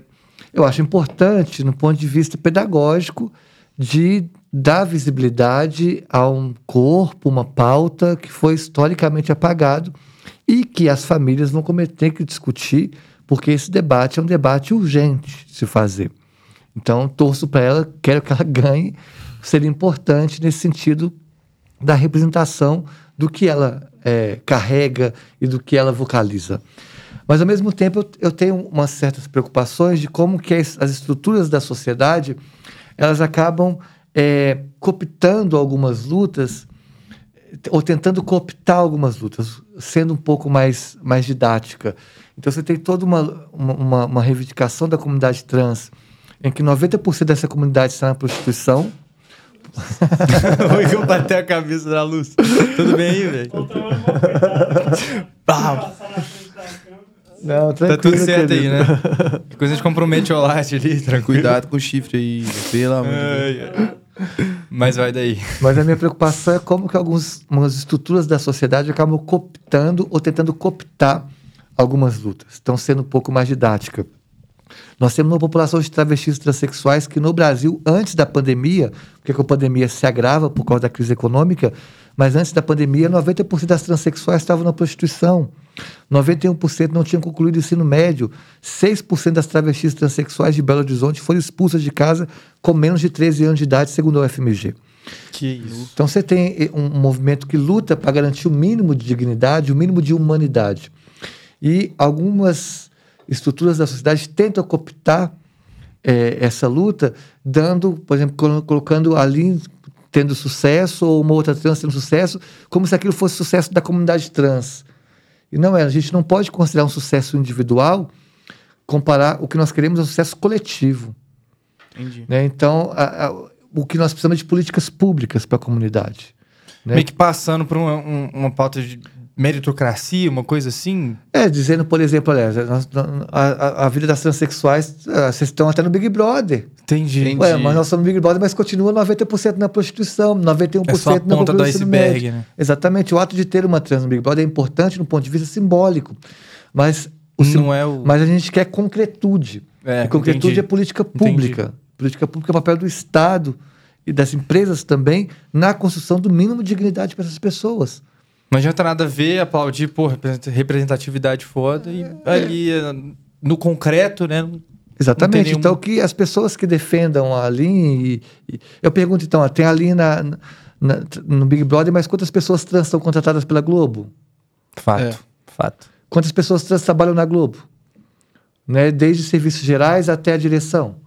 eu acho importante, no ponto de vista pedagógico, de dar visibilidade a um corpo, uma pauta que foi historicamente apagado e que as famílias vão cometer que discutir, porque esse debate é um debate urgente de se fazer. Então, torço para ela, quero que ela ganhe. Seria importante nesse sentido da representação do que ela é, carrega e do que ela vocaliza. Mas, ao mesmo tempo, eu, eu tenho umas certas preocupações de como que as, as estruturas da sociedade elas acabam é, cooptando algumas lutas ou tentando cooptar algumas lutas, sendo um pouco mais, mais didática. Então, você tem toda uma, uma- uma, reivindicação da comunidade trans, em que 90% dessa comunidade está na prostituição. eu bati a cabeça na luz. Tudo bem aí, velho? Pau. Não, Tá tudo certo aí, né? Que coisa a gente compromete o latte ali, tranquilo. Cuidado com o chifre aí, pelo amor de Deus. Mas vai daí. Mas a minha preocupação é como que algumas estruturas da sociedade acabam cooptando ou tentando cooptar algumas lutas. Estão sendo um pouco mais didática. Nós temos uma população de travestis transexuais que no Brasil, antes da pandemia, porque a pandemia se agrava por causa da crise econômica, mas antes da pandemia, 90% das transexuais estavam na prostituição. 91% não tinham concluído o ensino médio. 6% das travestis transexuais de Belo Horizonte foram expulsas de casa com menos de 13 anos de idade, segundo o FMG. Que isso. Então você tem eh, um movimento que luta para garantir o mínimo de dignidade, o mínimo de humanidade. E algumas estruturas da sociedade tentam cooptar eh, essa luta, dando, por exemplo, colo- colocando ali tendo sucesso ou uma outra trans tendo sucesso, como se aquilo fosse sucesso da comunidade trans. E não é, a gente não pode considerar um sucesso individual comparar o que nós queremos um sucesso coletivo. Entendi. Né? Então, a- a- o que nós precisamos é de políticas públicas para a comunidade. Né? Meio que passando por uma, um- uma pauta de meritocracia, uma coisa assim. É, dizendo, por exemplo, olha, a, a- a vida das transexuais, ah, vocês estão até no Big Brother. Entendi. Entendi. Ué, mas nós somos no Big Brother, mas continua 90% na prostituição, 91% É só a na ponta do iceberg, médio. né? Exatamente. O ato de ter uma trans no Big Brother é importante no ponto de vista simbólico. Mas, o sim- Não é o. mas a gente quer concretude. É, e concretude entendi. é política pública. Política pública é o papel do Estado e das empresas também na construção do mínimo de dignidade para essas pessoas. Não adianta nada ver, aplaudir, pô, represent- representatividade foda e ali eh, no concreto, né? Exatamente. nenhum- Então, que as pessoas que defendam a Aline. e- e- eu pergunto, então, tem a Aline na, na- no Big Brother, mas quantas pessoas trans são contratadas pela Globo? Fato. É. Fato. Quantas pessoas trans trabalham na Globo? Né? Desde serviços gerais até a direção.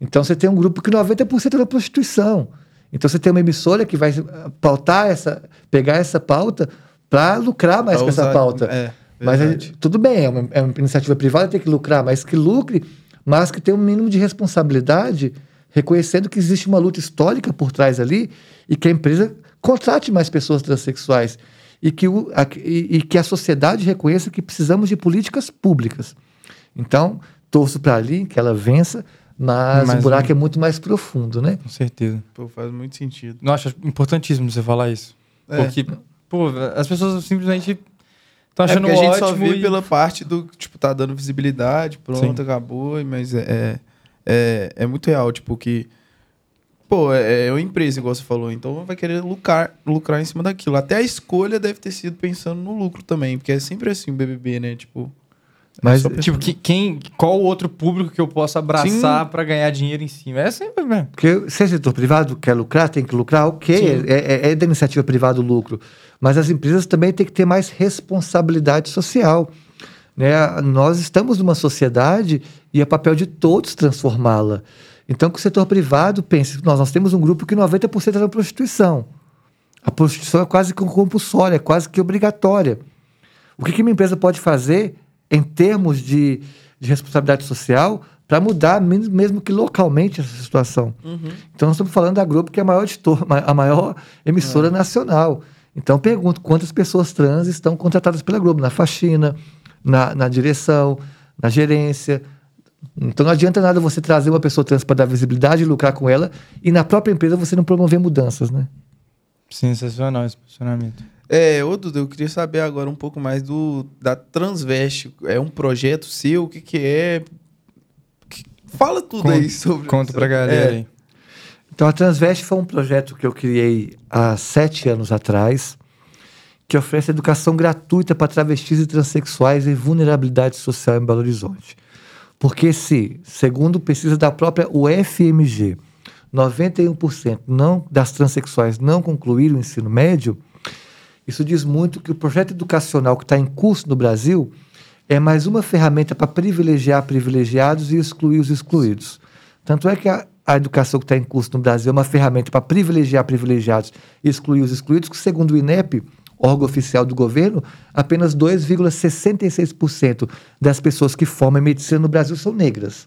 Então, você tem um grupo que 90% é da prostituição. Então, você tem uma emissora que vai eh, pautar essa, pegar essa pauta para lucrar mais Pra com essa usar- pauta. é, mas gente- tudo bem, é uma, é uma iniciativa privada, tem que lucrar, mas que lucre, mas que tenha um mínimo de responsabilidade, reconhecendo que existe uma luta histórica por trás ali e que a empresa contrate mais pessoas transexuais e que, o, a, e, e que a sociedade reconheça que precisamos de políticas públicas. Então, torço para ali que ela vença, mas, Mas o buraco não- é muito mais profundo, né? Com certeza. Pô, faz muito sentido. Nossa, acho importantíssimo você falar isso. É. Porque, pô, as pessoas simplesmente estão É achando porque a gente ótimo só vê e- pela parte do, tipo, tá dando visibilidade, pronto, Sim. acabou, mas é, é, é, é muito real, tipo, que, pô, é, é uma empresa, igual você falou, então vai querer lucrar, lucrar em cima daquilo. Até a escolha deve ter sido pensando no lucro também, porque é sempre assim o BBB, né, tipo... Mas, só Tipo, que, quem, qual o outro público que eu posso abraçar pra ganhar dinheiro em cima? É sempre mesmo. Porque se é setor privado quer lucrar, tem que lucrar, ok, é, é- é da iniciativa privada o lucro. Mas as empresas também têm que ter mais responsabilidade social. Né? Nós estamos numa sociedade e é papel de todos transformá-la. Então, que o setor privado pense, nós, nós temos um grupo que 90% é da prostituição. A prostituição é quase que compulsória, é quase que obrigatória. O que, que uma empresa pode fazer em termos de, de responsabilidade social para mudar, mesmo que localmente, essa situação? Então, nós estamos falando da Globo, que é a maior, editor, a maior emissora nacional. Então, pergunto, quantas pessoas trans estão contratadas pela Globo? Na faxina, na, na direção, na gerência. Então, não adianta nada você trazer uma pessoa trans para dar visibilidade e lucrar com ela, e na própria empresa você não promover mudanças, né? Sensacional esse posicionamento. É, ô Duda, eu queria saber agora um pouco mais do da Transveste. É um projeto seu? O que que é? Que- Fala tudo Conta- aí sobre Conta pra É, galera aí. Então, a Transveste foi um projeto que eu criei há sete anos atrás, que oferece educação gratuita para travestis e transexuais em vulnerabilidade social em Belo Horizonte. Porque se, segundo pesquisa da própria UFMG, 91% não, das transexuais não concluíram o ensino médio, isso diz muito que o projeto educacional que está em curso no Brasil é mais uma ferramenta para privilegiar privilegiados e excluir os excluídos. Tanto é que a, a educação que está em curso no Brasil é uma ferramenta para privilegiar privilegiados e excluir os excluídos, que segundo o INEP, órgão oficial do governo, apenas 2,66% das pessoas que formam medicina no Brasil são negras.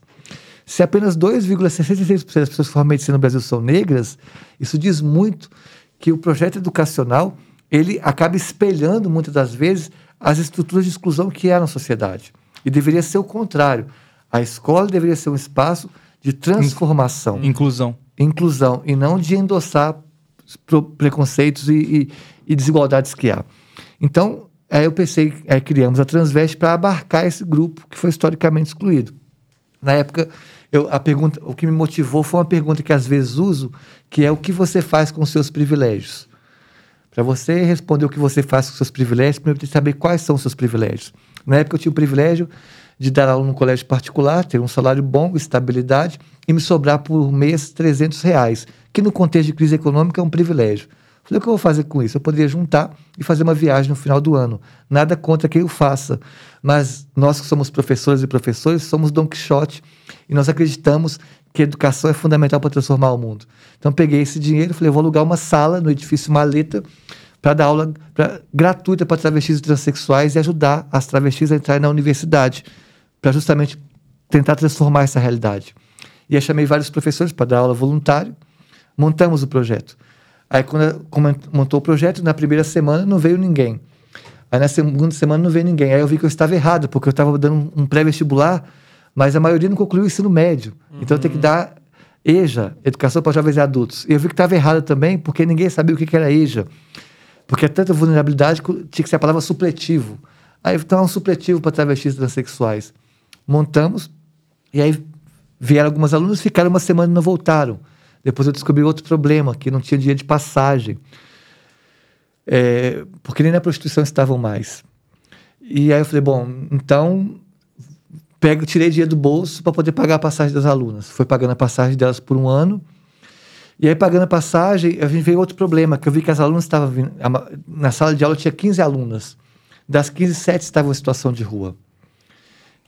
Se apenas 2,66% das pessoas que formam medicina no Brasil são negras, isso diz muito que o projeto educacional ele acaba espelhando muitas das vezes as estruturas de exclusão que há na sociedade. E deveria ser o contrário. A escola deveria ser um espaço de transformação, Inclusão. inclusão, e não de endossar preconceitos e, e- e desigualdades que há. Então, aí eu pensei, aí criamos a Transveste para abarcar esse grupo que foi historicamente excluído. Na época, eu, a pergunta, o que me motivou foi uma pergunta que às vezes uso, que é o que você faz com os seus privilégios. Para você responder o que você faz com os seus privilégios, primeiro tem que saber quais são os seus privilégios. Na época eu tinha o privilégio de dar aula num colégio particular, ter um salário bom, estabilidade e me sobrar por mês 300 reais, que no contexto de crise econômica é um privilégio. Falei, o que eu vou fazer com isso? Eu poderia juntar e fazer uma viagem no final do ano. Nada contra quem o faça. Mas nós que somos professores e professores, somos Don Quixote e nós acreditamos que a educação é fundamental para transformar o mundo. Então peguei esse dinheiro falei, vou alugar uma sala no edifício Maleta para dar aula pra, gratuita para travestis e transexuais e ajudar as travestis a entrar na universidade, para justamente tentar transformar essa realidade. E aí chamei vários professores para dar aula voluntário, montamos o projeto. Aí quando montou o projeto, na primeira semana não veio ninguém. Aí na segunda semana não veio ninguém. Aí eu vi que eu estava errado, porque eu estava dando um pré-vestibular, mas a maioria não concluiu o ensino médio. Então eu tenho que dar EJA, Educação para Jovens e Adultos. E eu vi que estava errado também, porque ninguém sabia o que que era EJA. Porque é tanta vulnerabilidade que tinha que ser a palavra supletivo. Aí então é um supletivo para travestis transexuais. Montamos, e aí vieram algumas alunas, ficaram uma semana e não voltaram. Depois eu descobri outro problema, que não tinha dia de passagem. É, porque nem na prostituição estavam mais. E aí eu falei, bom, então pego, tirei dinheiro do bolso para poder pagar a passagem das alunas. Foi pagando a passagem delas por um ano. E aí, pagando a passagem, a gente veio outro problema, que eu vi que as alunas estavam vindo. Na sala de aula tinha 15 alunas. Das 15, 7 estavam em situação de rua.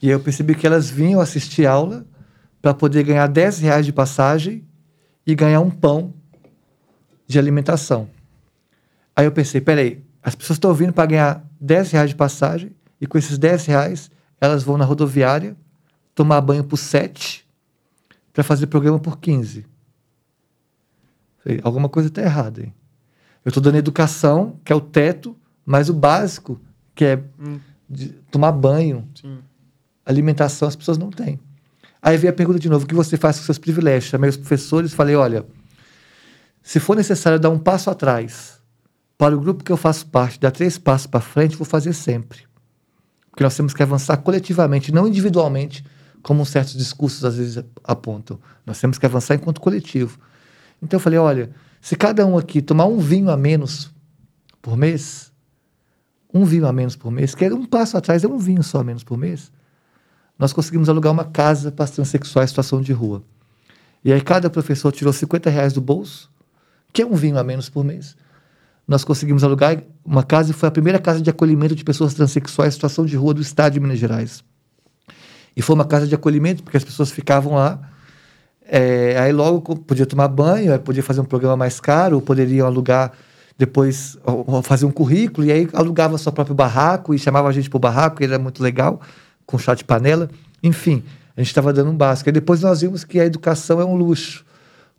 E aí eu percebi que elas vinham assistir aula para poder ganhar 10 reais de passagem e ganhar um pão de alimentação. Aí eu pensei, peraí, as pessoas estão vindo para ganhar 10 reais de passagem e com esses 10 reais elas vão na rodoviária tomar banho por 7 para fazer programa por 15. Falei, alguma coisa está errada, hein? Eu estou dando educação, que é o teto, mas o básico, que é de tomar banho, Sim. Alimentação, as pessoas não têm. Aí veio a pergunta de novo: o que você faz com seus privilégios? Chamei os professores falei: olha, se for necessário dar um passo atrás para o grupo que eu faço parte, dar três passos para frente, vou fazer sempre. Porque nós temos que avançar coletivamente, não individualmente, como certos discursos às vezes apontam. Nós temos que avançar enquanto coletivo. Então eu falei: olha, se cada um aqui tomar um vinho a menos por mês, um vinho a menos por mês, que é um passo atrás, é um vinho só a menos por mês, nós conseguimos alugar uma casa para transexuais em situação de rua. E aí cada professor tirou 50 reais do bolso, que é um vinho a menos por mês. Nós conseguimos alugar uma casa e foi a primeira casa de acolhimento de pessoas transexuais em situação de rua do estado de Minas Gerais. E foi uma casa de acolhimento, porque as pessoas ficavam lá. é, aí logo podia tomar banho, podia fazer um programa mais caro, poderiam alugar depois, fazer um currículo, e aí alugava seu próprio barraco e chamava a gente para o barraco, que era muito legal, com chá de panela. Enfim, a gente estava dando um básico. Aí depois nós vimos que a educação é um luxo,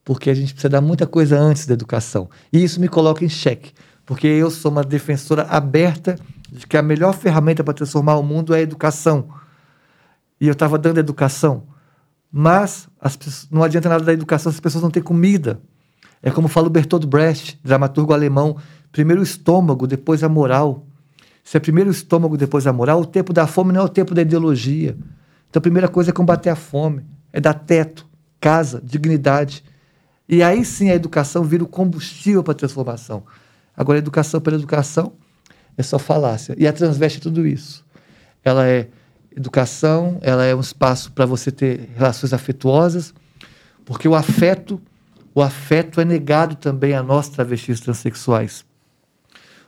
porque a gente precisa dar muita coisa antes da educação. E isso me coloca em xeque, porque eu sou uma defensora aberta de que a melhor ferramenta para transformar o mundo é a educação. E eu estava dando educação. Mas as pessoas- não adianta nada da educação se as pessoas não têm comida. É como fala o Bertolt Brecht, dramaturgo alemão: primeiro o estômago, depois a moral. Se é primeiro o estômago, depois a moral, o tempo da fome não é o tempo da ideologia. Então a primeira coisa é combater a fome, é dar teto, casa, dignidade. E aí sim a educação vira o combustível para a transformação. Agora, a educação pela educação é só falácia. E a transveste é tudo isso. Ela é educação, ela é um espaço para você ter relações afetuosas, porque o afeto, o afeto é negado também a nós travestis transexuais.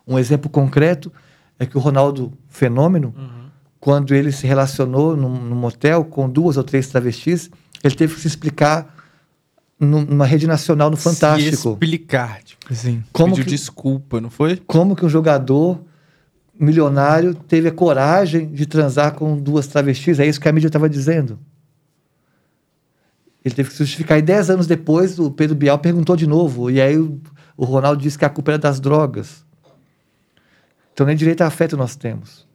Um exemplo concreto é que o Ronaldo Fenômeno, quando ele se relacionou num, num motel com duas ou três travestis, ele teve que se explicar num- numa rede nacional no Se Fantástico. explicar, tipo assim. Como Pediu que- desculpa, não foi? como que um jogador milionário teve a coragem de transar com duas travestis. É isso que a mídia estava dizendo. Ele teve que se justificar. E dez anos depois, o Pedro Bial perguntou de novo. E aí o, o Ronaldo disse que a culpa era das drogas. Então, nem direito a afeto nós temos.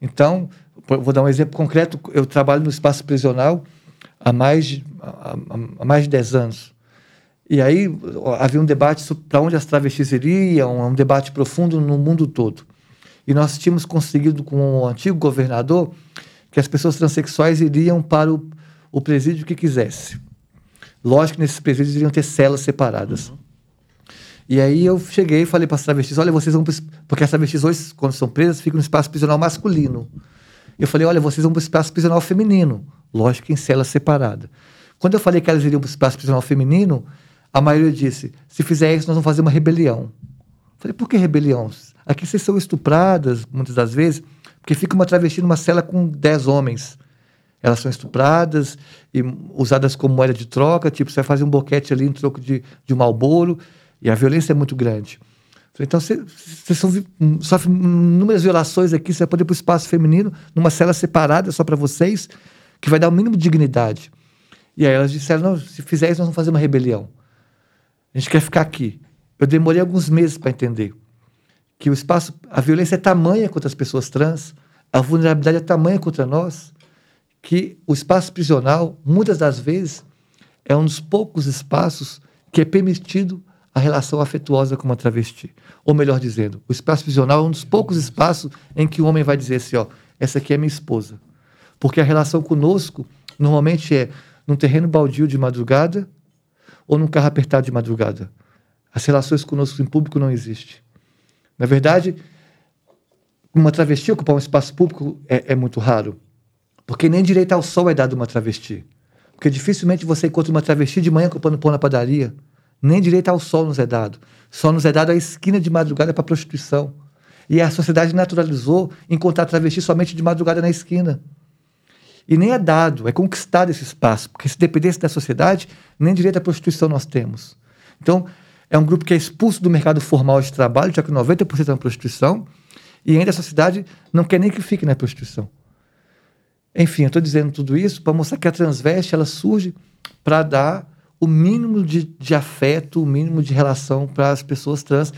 Então, vou dar um exemplo concreto. Eu trabalho no espaço prisional há mais de, há, há- mais de 10 anos. E aí havia um debate para onde as travestis iriam, um debate profundo no mundo todo. E nós tínhamos conseguido com o antigo governador que as pessoas transexuais iriam para o, o presídio que quisesse. Lógico que nesses presídios iriam ter celas separadas. E aí eu cheguei e falei para as travestis, olha, vocês vão... Porque as travestis hoje, quando são presas, ficam no espaço prisional masculino. Eu falei, olha, vocês vão para o espaço prisional feminino. Lógico que em cela separada. Quando eu falei que elas iriam para o espaço prisional feminino, a maioria disse, se fizer isso, nós vamos fazer uma rebelião. Eu falei, por que rebelião? Aqui vocês são estupradas, muitas das vezes, porque fica uma travesti numa cela com 10 homens. Elas são estupradas e usadas como moeda de troca, tipo, você vai fazer um boquete ali em troco de, de um malboro, e a violência é muito grande. Falei, então, você- vocês hum, sofrem inúmeras violações aqui, você vai poder ir para o espaço feminino, numa cela separada só para vocês, que vai dar o mínimo de dignidade. E aí elas disseram, não, se fizer isso, nós vamos fazer uma rebelião. A gente quer ficar aqui. Eu demorei alguns meses para entender que o espaço, a violência é tamanha contra as pessoas trans, a vulnerabilidade é tamanha contra nós, que o espaço prisional, muitas das vezes, é um dos poucos espaços que é permitido a relação afetuosa com uma travesti. Ou melhor dizendo, o espaço prisional é um dos poucos espaços em que o homem vai dizer assim, ó, essa aqui é minha esposa. Porque a relação conosco normalmente é num terreno baldio de madrugada ou num carro apertado de madrugada. As relações conosco em público não existem. Na verdade, uma travesti ocupar um espaço público é, é muito raro. Porque nem direito ao sol é dado uma travesti. Porque dificilmente você encontra uma travesti de manhã comprando pão na padaria. Nem direito ao sol nos é dado. Só nos é dado a esquina de madrugada para prostituição. E a sociedade naturalizou encontrar travesti somente de madrugada na esquina. E nem é dado, é conquistado esse espaço. Porque se dependesse da sociedade, nem direito à prostituição nós temos. Então, é um grupo que é expulso do mercado formal de trabalho, já que 90% é uma prostituição, e ainda a sociedade não quer nem que fique na prostituição. Enfim, eu estou dizendo tudo isso para mostrar que a transveste ela surge para dar o mínimo de, de afeto, o mínimo de relação para as pessoas trans,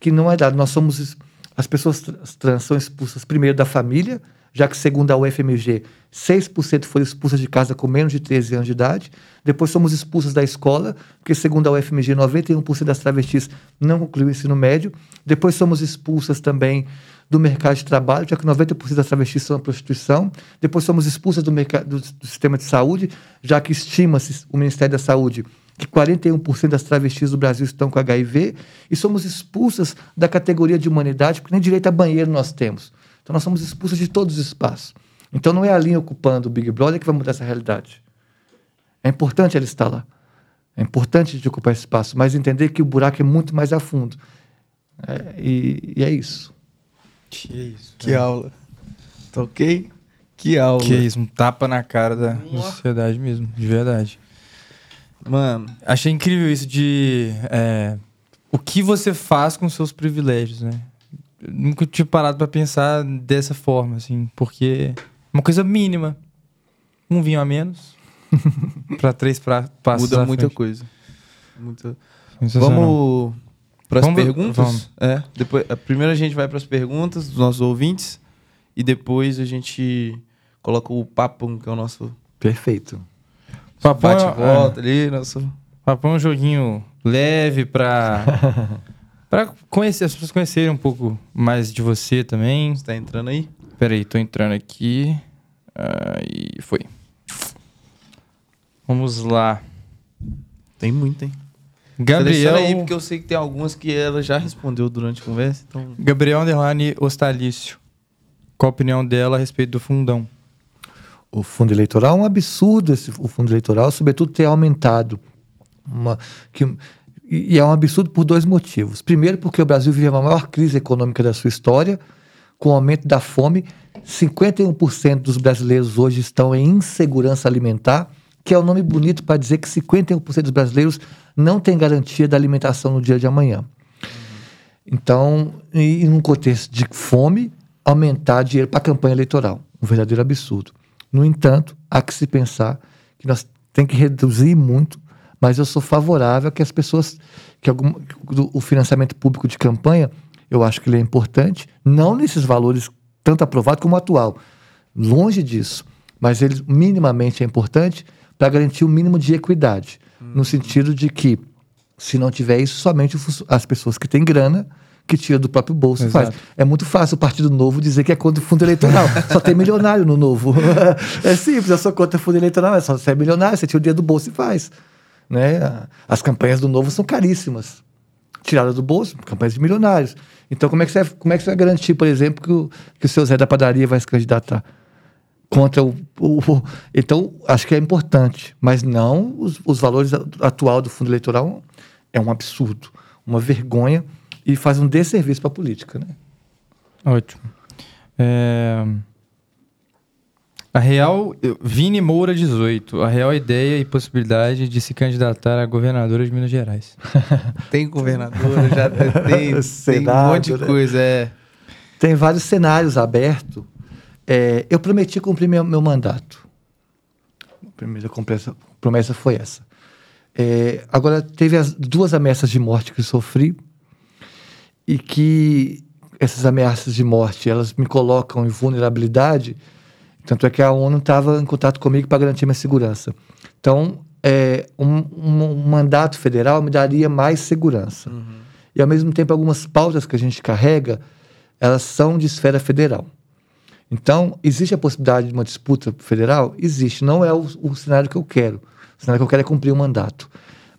que não é dado. Nós somos. As pessoas trans são expulsas primeiro da família, já que, segundo a UFMG, 6% foram expulsas de casa com menos de 13 anos de idade. Depois somos expulsas da escola, porque, segundo a UFMG, 91% das travestis não concluíram o ensino médio. Depois somos expulsas também do mercado de trabalho, já que 90% das travestis são a prostituição. Depois somos expulsas do, mercado, do, do sistema de saúde, já que estima-se o Ministério da Saúde que 41% das travestis do Brasil estão com HIV. E somos expulsas da categoria de humanidade, porque nem direito a banheiro nós temos. Então nós somos expulsas de todos os espaços. Então não é a linha ocupando o Big Brother que vai mudar essa realidade. É importante ela estar lá. É importante de ocupar esse espaço, mas entender que o buraco é muito mais a fundo. É, e, e é isso. Que isso. Que aula. Tá ok? Que aula. Que isso, um tapa na cara da sociedade mesmo, de verdade. Mano, Achei incrível isso de é, o que você faz com seus privilégios, né? Eu nunca tinha parado pra pensar dessa forma, assim, porque uma coisa mínima. Um vinho a menos pra três pra, passos muda à muita frente. coisa. Muita... Sensacional. Vamos para as perguntas? vamos. É. Depois, a- primeiro a gente vai para as perguntas dos nossos ouvintes e depois a gente coloca o papo, que é o nosso Perfeito. Papão é- bate-volta ali, nosso... Papão é um joguinho leve pra, pra conhecer, as pessoas conhecerem um pouco mais de você também. Você tá entrando aí? Peraí, tô entrando aqui. Aí, foi. Vamos lá. Tem muito, hein? Gabriel, aí, porque eu sei que tem algumas que ela já respondeu durante a conversa, então... Gabriel Underline Ostalício. Qual a opinião dela a respeito do fundão? O fundo eleitoral é um absurdo esse, o fundo eleitoral, sobretudo ter aumentado. Uma, que, e e é um absurdo por dois motivos. Primeiro, porque o Brasil vive a maior crise econômica da sua história, com o aumento da fome. 51% dos brasileiros hoje estão em insegurança alimentar, que é um nome bonito para dizer que 51% dos brasileiros não têm garantia da alimentação no dia de amanhã. Então, e, e num contexto de fome, aumentar dinheiro para a campanha eleitoral. Um verdadeiro absurdo. No entanto, há que se pensar que nós tem que reduzir muito, mas eu sou favorável a que as pessoas, que algum, o financiamento público de campanha, eu acho que ele é importante, não nesses valores tanto aprovado como atual, longe disso, mas ele minimamente é importante para garantir o mínimo de equidade, no sentido de que se não tiver isso, somente as pessoas que têm grana que tira do próprio bolso Exato. faz. É muito fácil o Partido Novo dizer que é contra o fundo eleitoral. só tem milionário no Novo. é simples, eu sou contra o fundo eleitoral. É só você é milionário, você tira o dinheiro do bolso e faz. Né? As campanhas do Novo são caríssimas. Tiradas do bolso, campanhas de milionários. Então, como é que você, como é que você vai garantir, por exemplo, que o, que o seu Zé da padaria vai se candidatar? Contra o, o- o- Então, acho que é importante, mas não os, os valores atual do fundo eleitoral é um absurdo, uma vergonha e faz um desserviço para a política, né? Ótimo. É, A real. Vini Moura 18. A real ideia e possibilidade de se candidatar a governadora de Minas Gerais. Tem governadora, já tem, tem, tem um Senado, monte de né? coisa, é. Tem vários cenários abertos. É, eu prometi cumprir meu, meu mandato. A primeira promessa, promessa foi essa. É, agora, teve as duas ameaças de morte que sofri e que essas ameaças de morte elas me colocam em vulnerabilidade. Tanto é que a ONU estava em contato comigo para garantir minha segurança. Então, é, um, um- um mandato federal me daria mais segurança. E, ao mesmo tempo, algumas pautas que a gente carrega, elas são de esfera federal. Então, existe a possibilidade de uma disputa federal? Existe. Não é o, o cenário que eu quero. O cenário que eu quero é cumprir o mandato.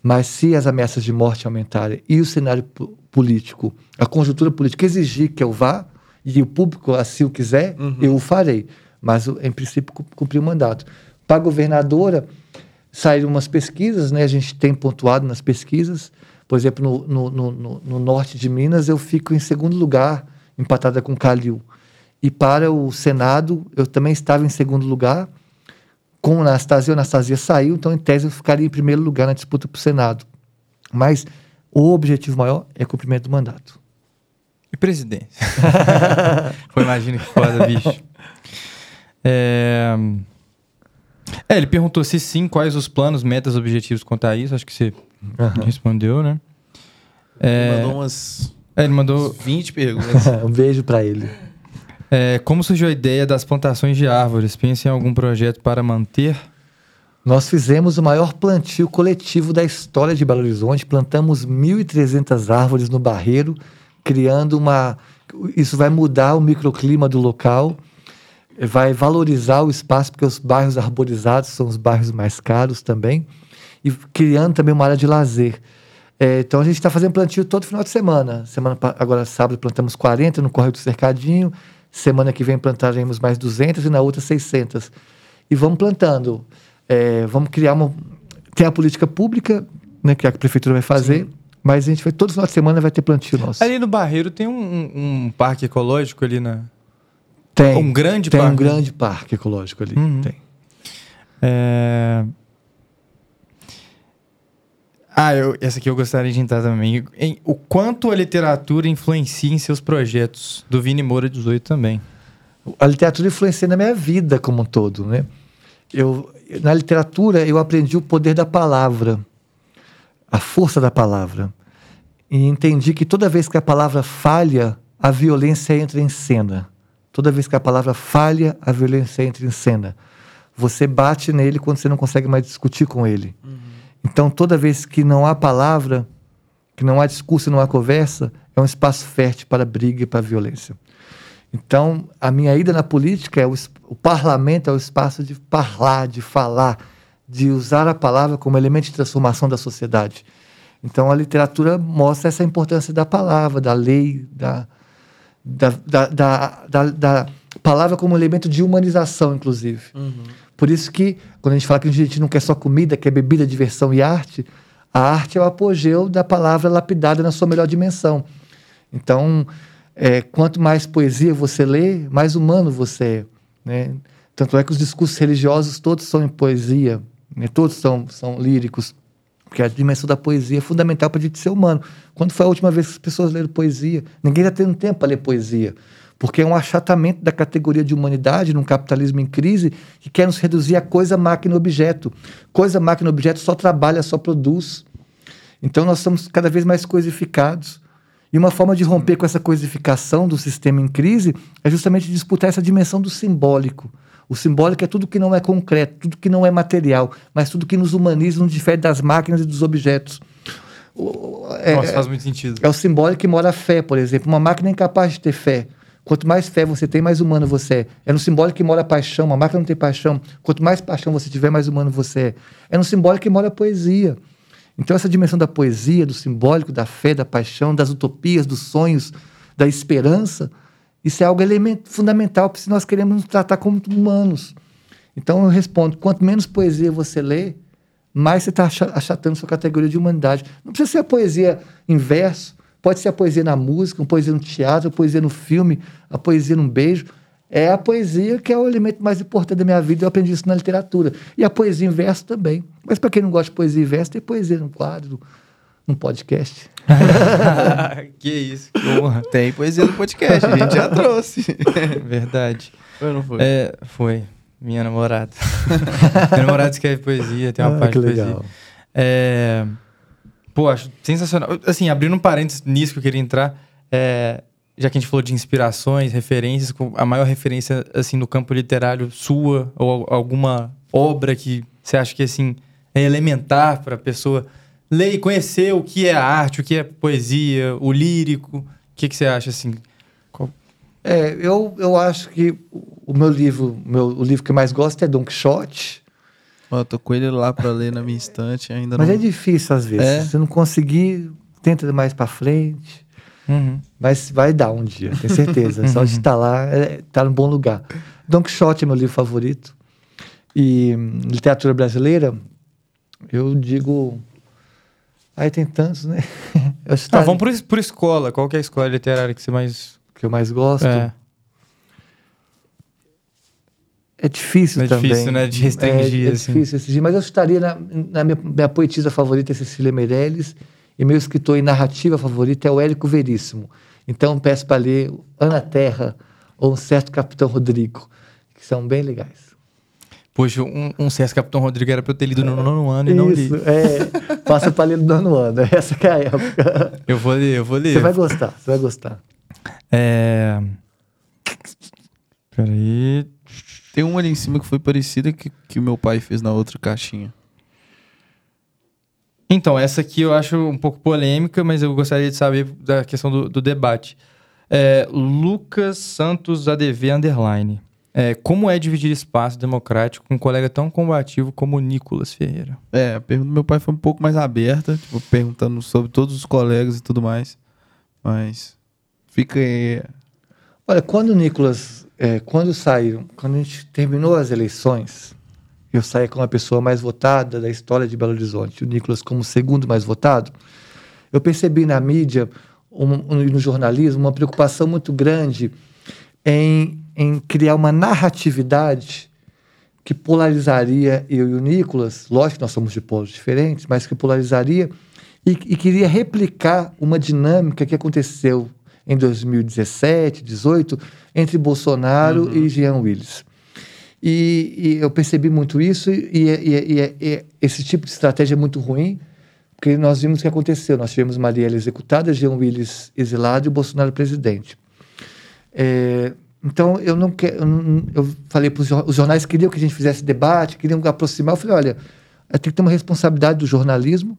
Mas se as ameaças de morte aumentarem e o cenário po- político, a conjuntura política exigir que eu vá, e o público assim o quiser, eu o farei. mas em princípio cu- cumpriu o mandato. Para a governadora, saíram umas pesquisas, né? A gente tem pontuado nas pesquisas. Por exemplo, no, no, no, no- no norte de Minas, eu fico em segundo lugar, empatada com Calil. E para o Senado, eu também estava em segundo lugar, com a Anastasia. A Anastasia saiu, então, em tese, eu ficaria em primeiro lugar na disputa para o Senado. Mas o objetivo maior é cumprimento do mandato. E presidência? Imagina que foda, bicho. É... é, ele perguntou se sim, quais os planos, metas, objetivos quanto a isso. Acho que você respondeu, né? É, Mandou umas é, ele mandou umas 20 perguntas. um beijo para ele. É, como surgiu a ideia das plantações de árvores? Pensa em algum projeto para manter? Nós fizemos o maior plantio coletivo da história de Belo Horizonte. Plantamos 1.300 árvores no Barreiro, criando uma. Isso vai mudar o microclima do local, vai valorizar o espaço, porque os bairros arborizados são os bairros mais caros também, e criando também uma área de lazer. É, então a gente está fazendo plantio todo final de semana. Semana agora sábado plantamos 40 no Córrego do Cercadinho. Semana que vem plantaremos mais 200 e na outra 600. E vamos plantando. É, vamos criar uma. Tem a política pública, né, que a prefeitura vai fazer, mas a gente vai todo final de semana vai ter plantio nosso. Ali no Barreiro tem um, um- um parque ecológico ali na. Tem. um grande tem parque. um grande parque ecológico ali. Uhum. Tem. É... Ah, eu, essa aqui eu gostaria de entrar também. Em- o quanto a literatura influencia em seus projetos? Do Vini Moura 18 também. A literatura influencia na minha vida como um todo, né? Eu, na literatura, eu aprendi o poder da palavra, a força da palavra. E entendi que toda vez que a palavra falha, a violência entra em cena. Toda vez que a palavra falha, a violência entra em cena. Você bate nele quando você não consegue mais discutir com ele. Então, toda vez que não há palavra, que não há discurso, não há conversa, é um espaço fértil para briga e para violência. Então, a minha ida na política é o, o parlamento é o espaço de falar, de falar, de usar a palavra como elemento de transformação da sociedade. Então, a literatura mostra essa importância da palavra, da lei, da, da, da, da, palavra como elemento de humanização, inclusive. Por isso que, quando a gente fala que a gente não quer só comida, quer bebida, diversão e arte, a arte é o apogeu da palavra lapidada na sua melhor dimensão. Então, é, quanto mais poesia você lê, mais humano você é. Né? Tanto é que os discursos religiosos todos são em poesia, né? todos são, são líricos, porque a dimensão da poesia é fundamental para a gente ser humano. Quando foi a última vez que as pessoas leram poesia? Ninguém está tendo tempo para ler poesia, porque é um achatamento da categoria de humanidade num capitalismo em crise que quer nos reduzir a coisa, máquina, objeto. Coisa, máquina, objeto só trabalha, só produz. Então nós somos cada vez mais coisificados. E uma forma de romper com essa coisificação do sistema em crise é justamente disputar essa dimensão do simbólico. O simbólico é tudo que não é concreto, tudo que não é material, mas tudo que nos humaniza, nos difere das máquinas e dos objetos. É- Nossa, faz muito sentido. é o simbólico que mora a fé, por exemplo. Uma máquina é incapaz de ter fé. Quanto mais fé você tem, mais humano você é. É no simbólico que mora a paixão. Uma máquina não tem paixão. Quanto mais paixão você tiver, mais humano você é. É no simbólico que mora a poesia. Então, essa dimensão da poesia, do simbólico, da fé, da paixão, das utopias, dos sonhos, da esperança, isso é algo elemento, fundamental se nós queremos nos tratar como humanos. Então, eu respondo: quanto menos poesia você lê, mais você está achatando sua categoria de humanidade. Não precisa ser a poesia em verso, pode ser a poesia na música, a poesia no teatro, a poesia no filme, a poesia num beijo. É a poesia que é o elemento mais importante da minha vida, eu aprendi isso na literatura. E a poesia em verso também. Mas para quem não gosta de poesia em verso, tem poesia num quadro, num podcast. que isso, que honra. Tem poesia no podcast, a gente já trouxe. Verdade. Foi ou não foi? É, foi. Minha namorada. Minha namorada escreve poesia, tem uma Ah, parte que de poesia. legal. É... Pô, acho sensacional. Assim, abrindo um parênteses nisso que eu queria entrar, é, já que a gente falou de inspirações, referências, a maior referência, assim, no campo literário sua, ou al- alguma obra que você acha que, assim, é elementar para a pessoa ler e conhecer o que é a arte, o que é poesia, o lírico. O que, que você acha, assim? Qual- É, eu, eu acho que o meu livro, meu, o livro que eu mais gosto é Don Quixote. Eu tô com ele lá pra ler na minha estante, ainda Mas não... é difícil às vezes. É? Se você não conseguir, tenta mais para frente. Uhum. Mas vai dar um dia, tenho certeza. Só de estar lá, é, tá num bom lugar. Don Quixote é meu livro favorito. E hum, literatura brasileira, eu digo. Aí tem tantos, né? Eu Ah, vamos por, por escola. Qual que é a escola literária que você mais. que eu mais gosto. É. É difícil É também. difícil, né, de restringir, É, é assim. difícil restringir, mas eu estaria na, na minha, minha poetisa favorita é Cecília Meirelles e meu escritor em narrativa favorito é o Érico Veríssimo. Então peço para ler Ana Terra ou um certo Capitão Rodrigo, que são bem legais. Poxa, um, um CS Capitão Rodrigo era pra eu ter lido no nono ano e não li. Isso, é. Passa para ler no nono ano. Essa é a época. Eu vou ler, eu vou ler. Você vai gostar, você vai gostar. É. Peraí. Tem uma ali em cima que foi parecida que, que o meu pai fez na outra caixinha. Então, essa aqui eu acho um pouco polêmica, mas eu gostaria de saber da questão do, do debate. É, Lucas Santos ADV Underline. É, como é dividir espaço democrático com um colega tão combativo como o Nicolas Ferreira? É, a pergunta do meu pai foi um pouco mais aberta, tipo, perguntando sobre todos os colegas e tudo mais. Mas fica aí. Olha, quando o Nicolas, é, quando saíram, quando a gente terminou as eleições, eu saí como a pessoa mais votada da história de Belo Horizonte, o Nicolas como segundo mais votado, eu percebi na mídia um- um- e no jornalismo uma preocupação muito grande em, em criar uma narratividade que polarizaria eu e o Nicolas, lógico que nós somos de polos diferentes, mas que polarizaria e, e queria replicar uma dinâmica que aconteceu em 2017, 18, entre Bolsonaro e Jean Willis. E, e eu percebi muito isso, e, e- e- esse tipo de estratégia é muito ruim, porque nós vimos o que aconteceu. Nós tivemos Marielle executada, Jean Willis exilado e o Bolsonaro presidente. É, então, eu não quero. Eu falei para os jornais queriam que a gente fizesse debate, queriam aproximar. Eu falei: olha, tem que ter uma responsabilidade do jornalismo.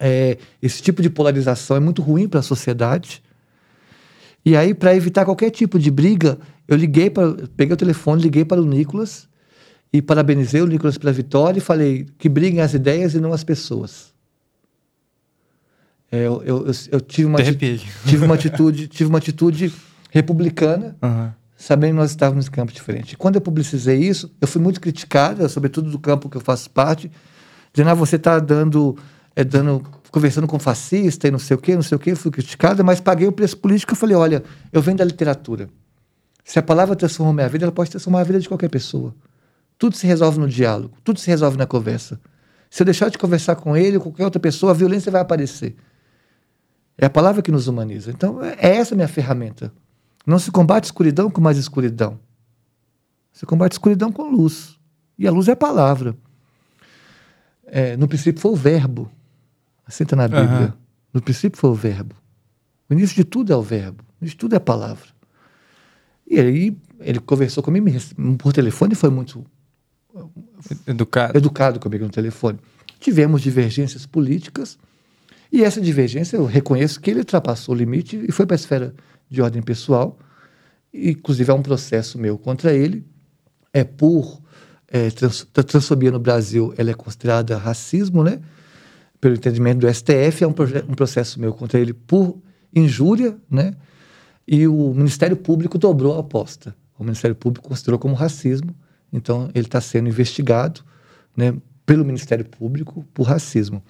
É, esse tipo de polarização é muito ruim para a sociedade. E aí, para evitar qualquer tipo de briga, eu liguei para, peguei o telefone, liguei para o Nicolas e parabenizei o Nicolas pela vitória e falei que briguem as ideias e não as pessoas. É, eu, eu, eu, tive uma De ati- repente. tive uma atitude, tive uma atitude republicana, Aham. sabendo que nós estávamos em campo diferente. Quando eu publicizei isso, eu fui muito criticada, sobretudo do campo que eu faço parte, dizendo: ah, você está dando, é, dando, conversando com fascista e não sei o quê, não sei o quê. Fui criticada, mas paguei o preço político. Eu falei: olha, eu venho da literatura. Se a palavra transformou minha vida, ela pode transformar a vida de qualquer pessoa. Tudo se resolve no diálogo, tudo se resolve na conversa. Se eu deixar de conversar com ele ou qualquer outra pessoa, a violência vai aparecer. É a palavra que nos humaniza. Então, é essa a minha ferramenta. Não se combate escuridão com mais escuridão. Se combate escuridão com luz. E a luz é a palavra. É, no princípio foi o verbo. Está na Bíblia. Aham. No princípio foi o verbo. O início de tudo é o verbo. O início de tudo é a palavra. E aí ele conversou comigo por telefone e foi muito Educado. educado comigo no telefone. Tivemos divergências políticas e essa divergência eu reconheço que ele ultrapassou o limite e foi para a esfera de ordem pessoal. Inclusive, há um processo meu contra ele. É por é, trans, a transfobia no Brasil, ela é considerada racismo, né? Pelo entendimento do STF, é um, um processo meu contra ele por injúria, né? E o Ministério Público dobrou a aposta. O Ministério Público considerou como racismo, então ele está sendo investigado né, pelo Ministério Público por racismo.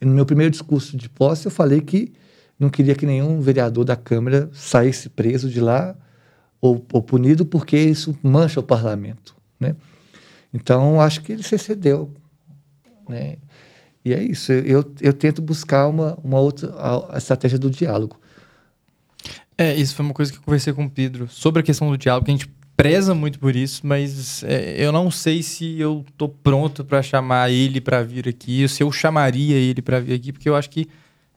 E no meu primeiro discurso de posse, eu falei que não queria que nenhum vereador da Câmara saísse preso de lá ou, ou punido, porque isso mancha o parlamento. Né? Então, acho que ele se excedeu. Né? E é isso. Eu, eu tento buscar uma, uma outra a, a estratégia do diálogo. É, isso foi uma coisa que eu conversei com o Pedro sobre a questão do diálogo, que a gente preza muito por isso, mas é, eu não sei se eu tô pronto para chamar ele para vir aqui, ou se eu chamaria ele para vir aqui, porque eu acho que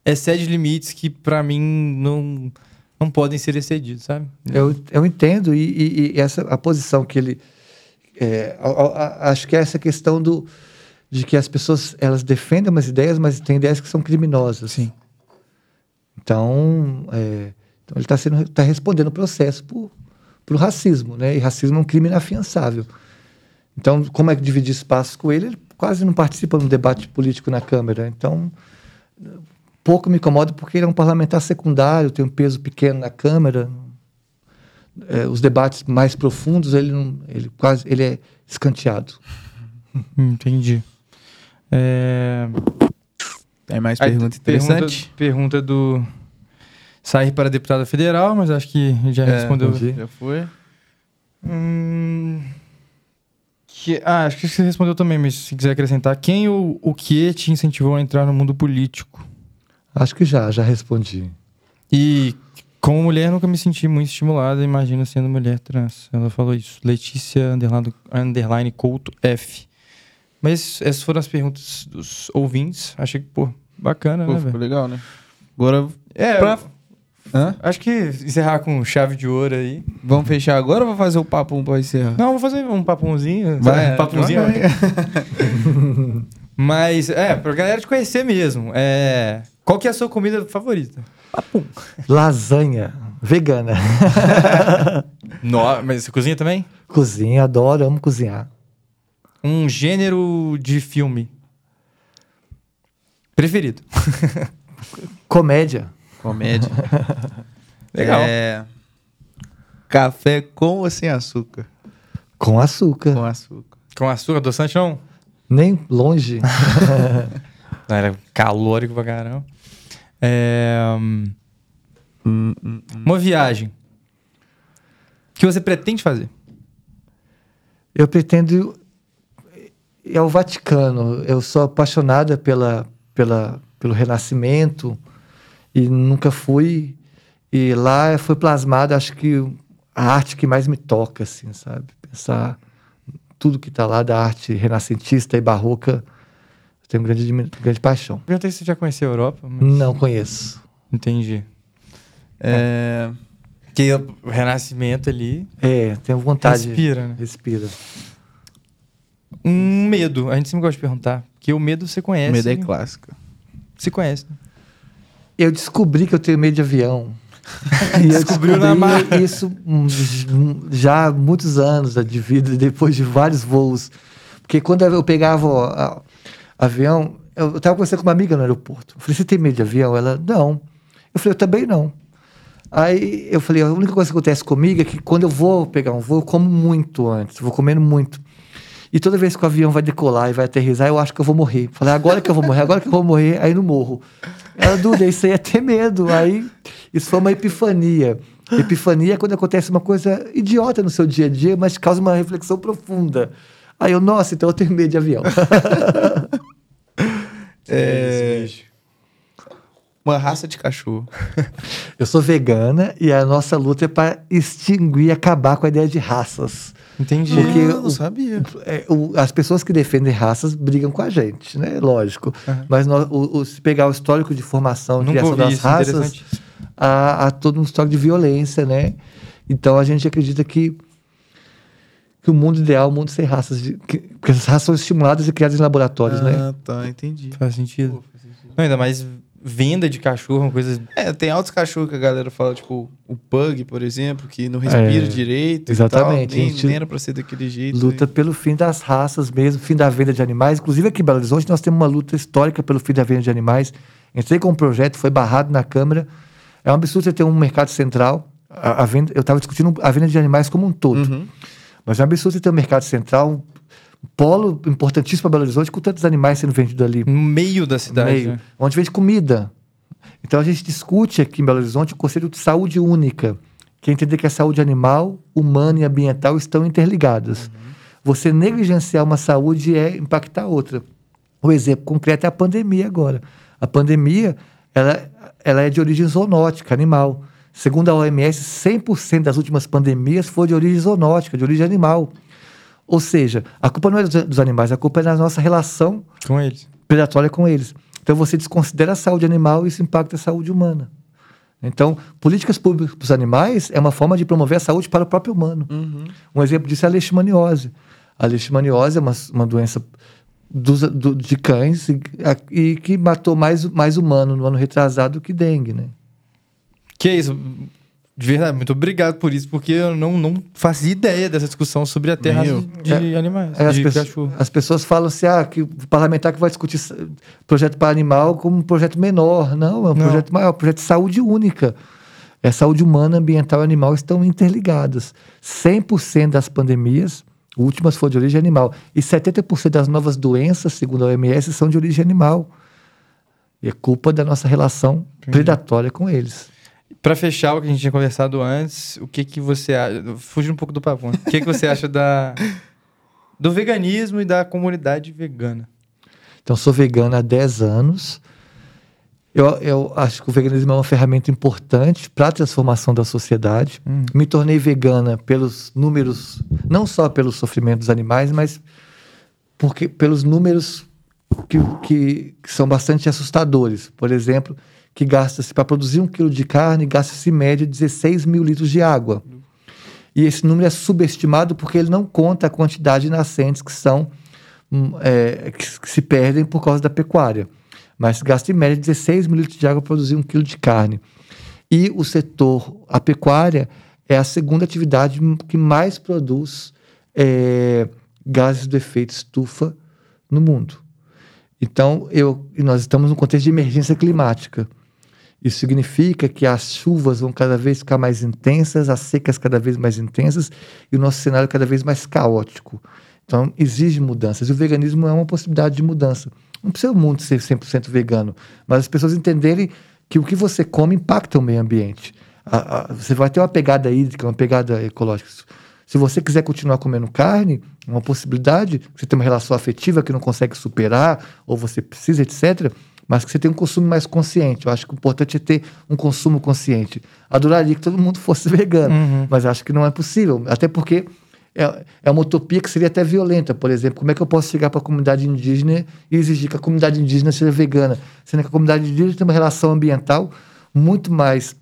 excede limites que para mim não não podem ser excedidos, sabe? Eu, eu entendo, e, e- e essa a posição que ele. é, a- a- acho que é essa questão do, de que as pessoas elas defendem umas ideias, mas tem ideias que são criminosas. Sim. Então, é, então ele está sendo tá respondendo o processo por, por racismo, né? E racismo é um crime inafiançável. Então, como é que dividir espaços com ele? Ele quase não participa no debate político na Câmara. Então, pouco me incomoda porque ele é um parlamentar secundário, tem um peso pequeno na Câmara. É, os debates mais profundos, ele, não, ele quase ele é escanteado. Entendi. É... Tem mais pergunta interessante? Pergunta, pergunta do sair para deputado federal, mas acho que já É, respondeu. Já foi? Hum, que- ah, acho que você respondeu também, mas se quiser acrescentar, quem ou o que te incentivou a entrar no mundo político? Acho que já, já respondi. E como mulher, nunca me senti muito estimulada, imagina sendo mulher trans. Ela falou isso. Letícia underline, underline Couto F. Mas essas foram as perguntas dos ouvintes. Achei que, pô, bacana, Pô, né, ficou legal, né? Agora, É, pra- Hã? acho que encerrar com chave de ouro aí. vamos fechar agora ou vou fazer o papo um pra encerrar? Não, vou fazer um papunzinho. Vai, um papunzinho. vai. Mas, é, pra galera te conhecer mesmo. É... Qual que é a sua comida favorita? Papum. Lasanha, vegana. No, mas você cozinha também? Cozinha, adoro, amo cozinhar. Um gênero de filme. Preferido. Comédia. Comédia. Legal. É... Café com ou sem açúcar? Com açúcar. Com açúcar. Com açúcar, adoçante não? Nem longe. Não, Era calórico pra caramba. É, hum, Hum, hum. Uma viagem. Que você pretende fazer? Eu pretendo ir ao Vaticano. Eu sou apaixonada pela, pela, pelo Renascimento e nunca fui. E lá foi plasmada, acho que a arte que mais me toca, assim, sabe? Pensar tudo que está lá da arte renascentista e barroca. Eu tenho grande, grande paixão. Perguntei se você já conheceu a Europa. Mas... Não conheço. Entendi. É... Porque o renascimento ali É, tenho vontade. respira, né? Respira. Um medo. A gente sempre gosta de perguntar. Porque o medo você conhece. Medo é clássica. Você conhece. né? Eu descobri que eu tenho medo de avião. E eu Descobriu na isso já há muitos anos de vida, depois de vários voos. Porque quando eu pegava o a- avião, eu estava conversando com uma amiga no aeroporto. Eu falei, você tem medo de avião? Ela, não. Eu falei, eu também não. Aí eu falei, a única coisa que acontece comigo é que quando eu vou pegar um voo, eu como muito antes, eu vou comendo muito. E toda vez que o avião vai decolar e vai aterrissar, eu acho que eu vou morrer. Falei, agora que eu vou morrer, agora que eu vou morrer, aí não morro. Ela, Duda, isso aí é ter medo. Aí, isso foi uma epifania. Epifania é quando acontece uma coisa idiota no seu dia a dia, mas causa uma reflexão profunda. Aí eu, nossa, então eu tenho medo de avião. É... Uma raça de cachorro. Eu sou vegana e a nossa luta é para extinguir, acabar com a ideia de raças. Entendi. Porque Ah, não o- sabia. É, o- as pessoas que defendem raças brigam com a gente, né? Lógico. Mas nós- o- o- se pegar o histórico de formação, de criação das isso, raças, há, há todo um histórico de violência, né? Então a gente acredita que, que o mundo ideal é o mundo sem raças. De, que, porque as raças são estimuladas e criadas em laboratórios, né? Ah, tá, entendi. Faz sentido. Não, ainda mais venda de cachorro, uma coisa. É, tem altos cachorros que a galera fala, tipo, o pug, por exemplo, que não respira É, direito. exatamente, E tal, nem, a gente nem era pra ser daquele jeito. Luta né? pelo fim das raças mesmo, fim da venda de animais. Inclusive aqui em Belo Horizonte nós temos uma luta histórica pelo fim da venda de animais. Entrei com um projeto, foi barrado na Câmara. É um absurdo você ter um mercado central. A, a venda, eu estava discutindo a venda de animais como um todo. Uhum. Mas é um absurdo você ter um mercado central, polo importantíssimo para Belo Horizonte, com tantos animais sendo vendidos ali. No meio da cidade. meio, né? onde vende comida. Então a gente discute aqui em Belo Horizonte o conceito de saúde única, que é entender que a saúde animal, humana e ambiental estão interligadas. Você negligenciar uma saúde é impactar outra. O exemplo concreto é a pandemia agora. A pandemia, ela, ela é de origem zoonótica, animal. Segundo a OMS, 100% das últimas pandemias foi de origem zoonótica, de origem animal. Ou seja, a culpa não é dos, dos animais, a culpa é da nossa relação Com eles. predatória com eles. Então você desconsidera a saúde animal e isso impacta a saúde humana. Então, políticas públicas para os animais é uma forma de promover a saúde para o próprio humano. Um exemplo disso é a leishmaniose. A leishmaniose é uma, uma doença dos, do- de cães e, a- e que matou mais, mais humano no ano retrasado que dengue, né? Que isso? De verdade, muito obrigado por isso, porque eu não, não fazia ideia dessa discussão sobre a terra de animais, É, as, de pessoas, cachorro. as pessoas falam assim, ah, que o parlamentar que vai discutir projeto para animal como um projeto menor. Não, é um Não. projeto maior, é um projeto de saúde única. É saúde humana, ambiental e animal estão interligadas. 100% das pandemias, últimas foram de origem animal. E 70% das novas doenças, segundo a OMS, são de origem animal. E é culpa da nossa relação predatória com eles. Pra fechar o que a gente tinha conversado antes, o que que você acha... Fugindo um pouco do papo, né? O que que você acha da... Do veganismo e da comunidade vegana? Então, sou vegana há 10 anos. Eu, eu acho que o veganismo é uma ferramenta importante para a transformação da sociedade. Me tornei vegana pelos números, não só pelo sofrimento dos animais, mas porque pelos números que, que, que são bastante assustadores. Por exemplo, que gasta-se para produzir um quilo de carne, gasta-se em média 16 mil litros de água. E esse número é subestimado porque ele não conta a quantidade de nascentes que são hum, é, que, se perdem por causa da pecuária. Mas gasta em média 16 mil litros de água para produzir um quilo de carne. E o setor, a pecuária, é a segunda atividade que mais produz é, gases do efeito estufa no mundo. Então, eu, nós estamos num contexto de emergência climática. Isso significa que as chuvas vão cada vez ficar mais intensas, as secas cada vez mais intensas e o nosso cenário cada vez mais caótico. Então, exige mudanças. E o veganismo é uma possibilidade de mudança. Não precisa o mundo ser 100% vegano, mas as pessoas entenderem que o que você come impacta o meio ambiente. A- a- você vai ter uma pegada hídrica, uma pegada ecológica. Se você quiser continuar comendo carne, uma possibilidade, você tem uma relação afetiva que não consegue superar, ou você precisa, etc., mas que você tem um consumo mais consciente. Eu acho que o importante é ter um consumo consciente. Adoraria que todo mundo fosse vegano, mas acho que não é possível. Até porque é, é uma utopia que seria até violenta. Por exemplo, como é que eu posso chegar para a comunidade indígena e exigir que a comunidade indígena seja vegana? Sendo que a comunidade indígena tem uma relação ambiental muito mais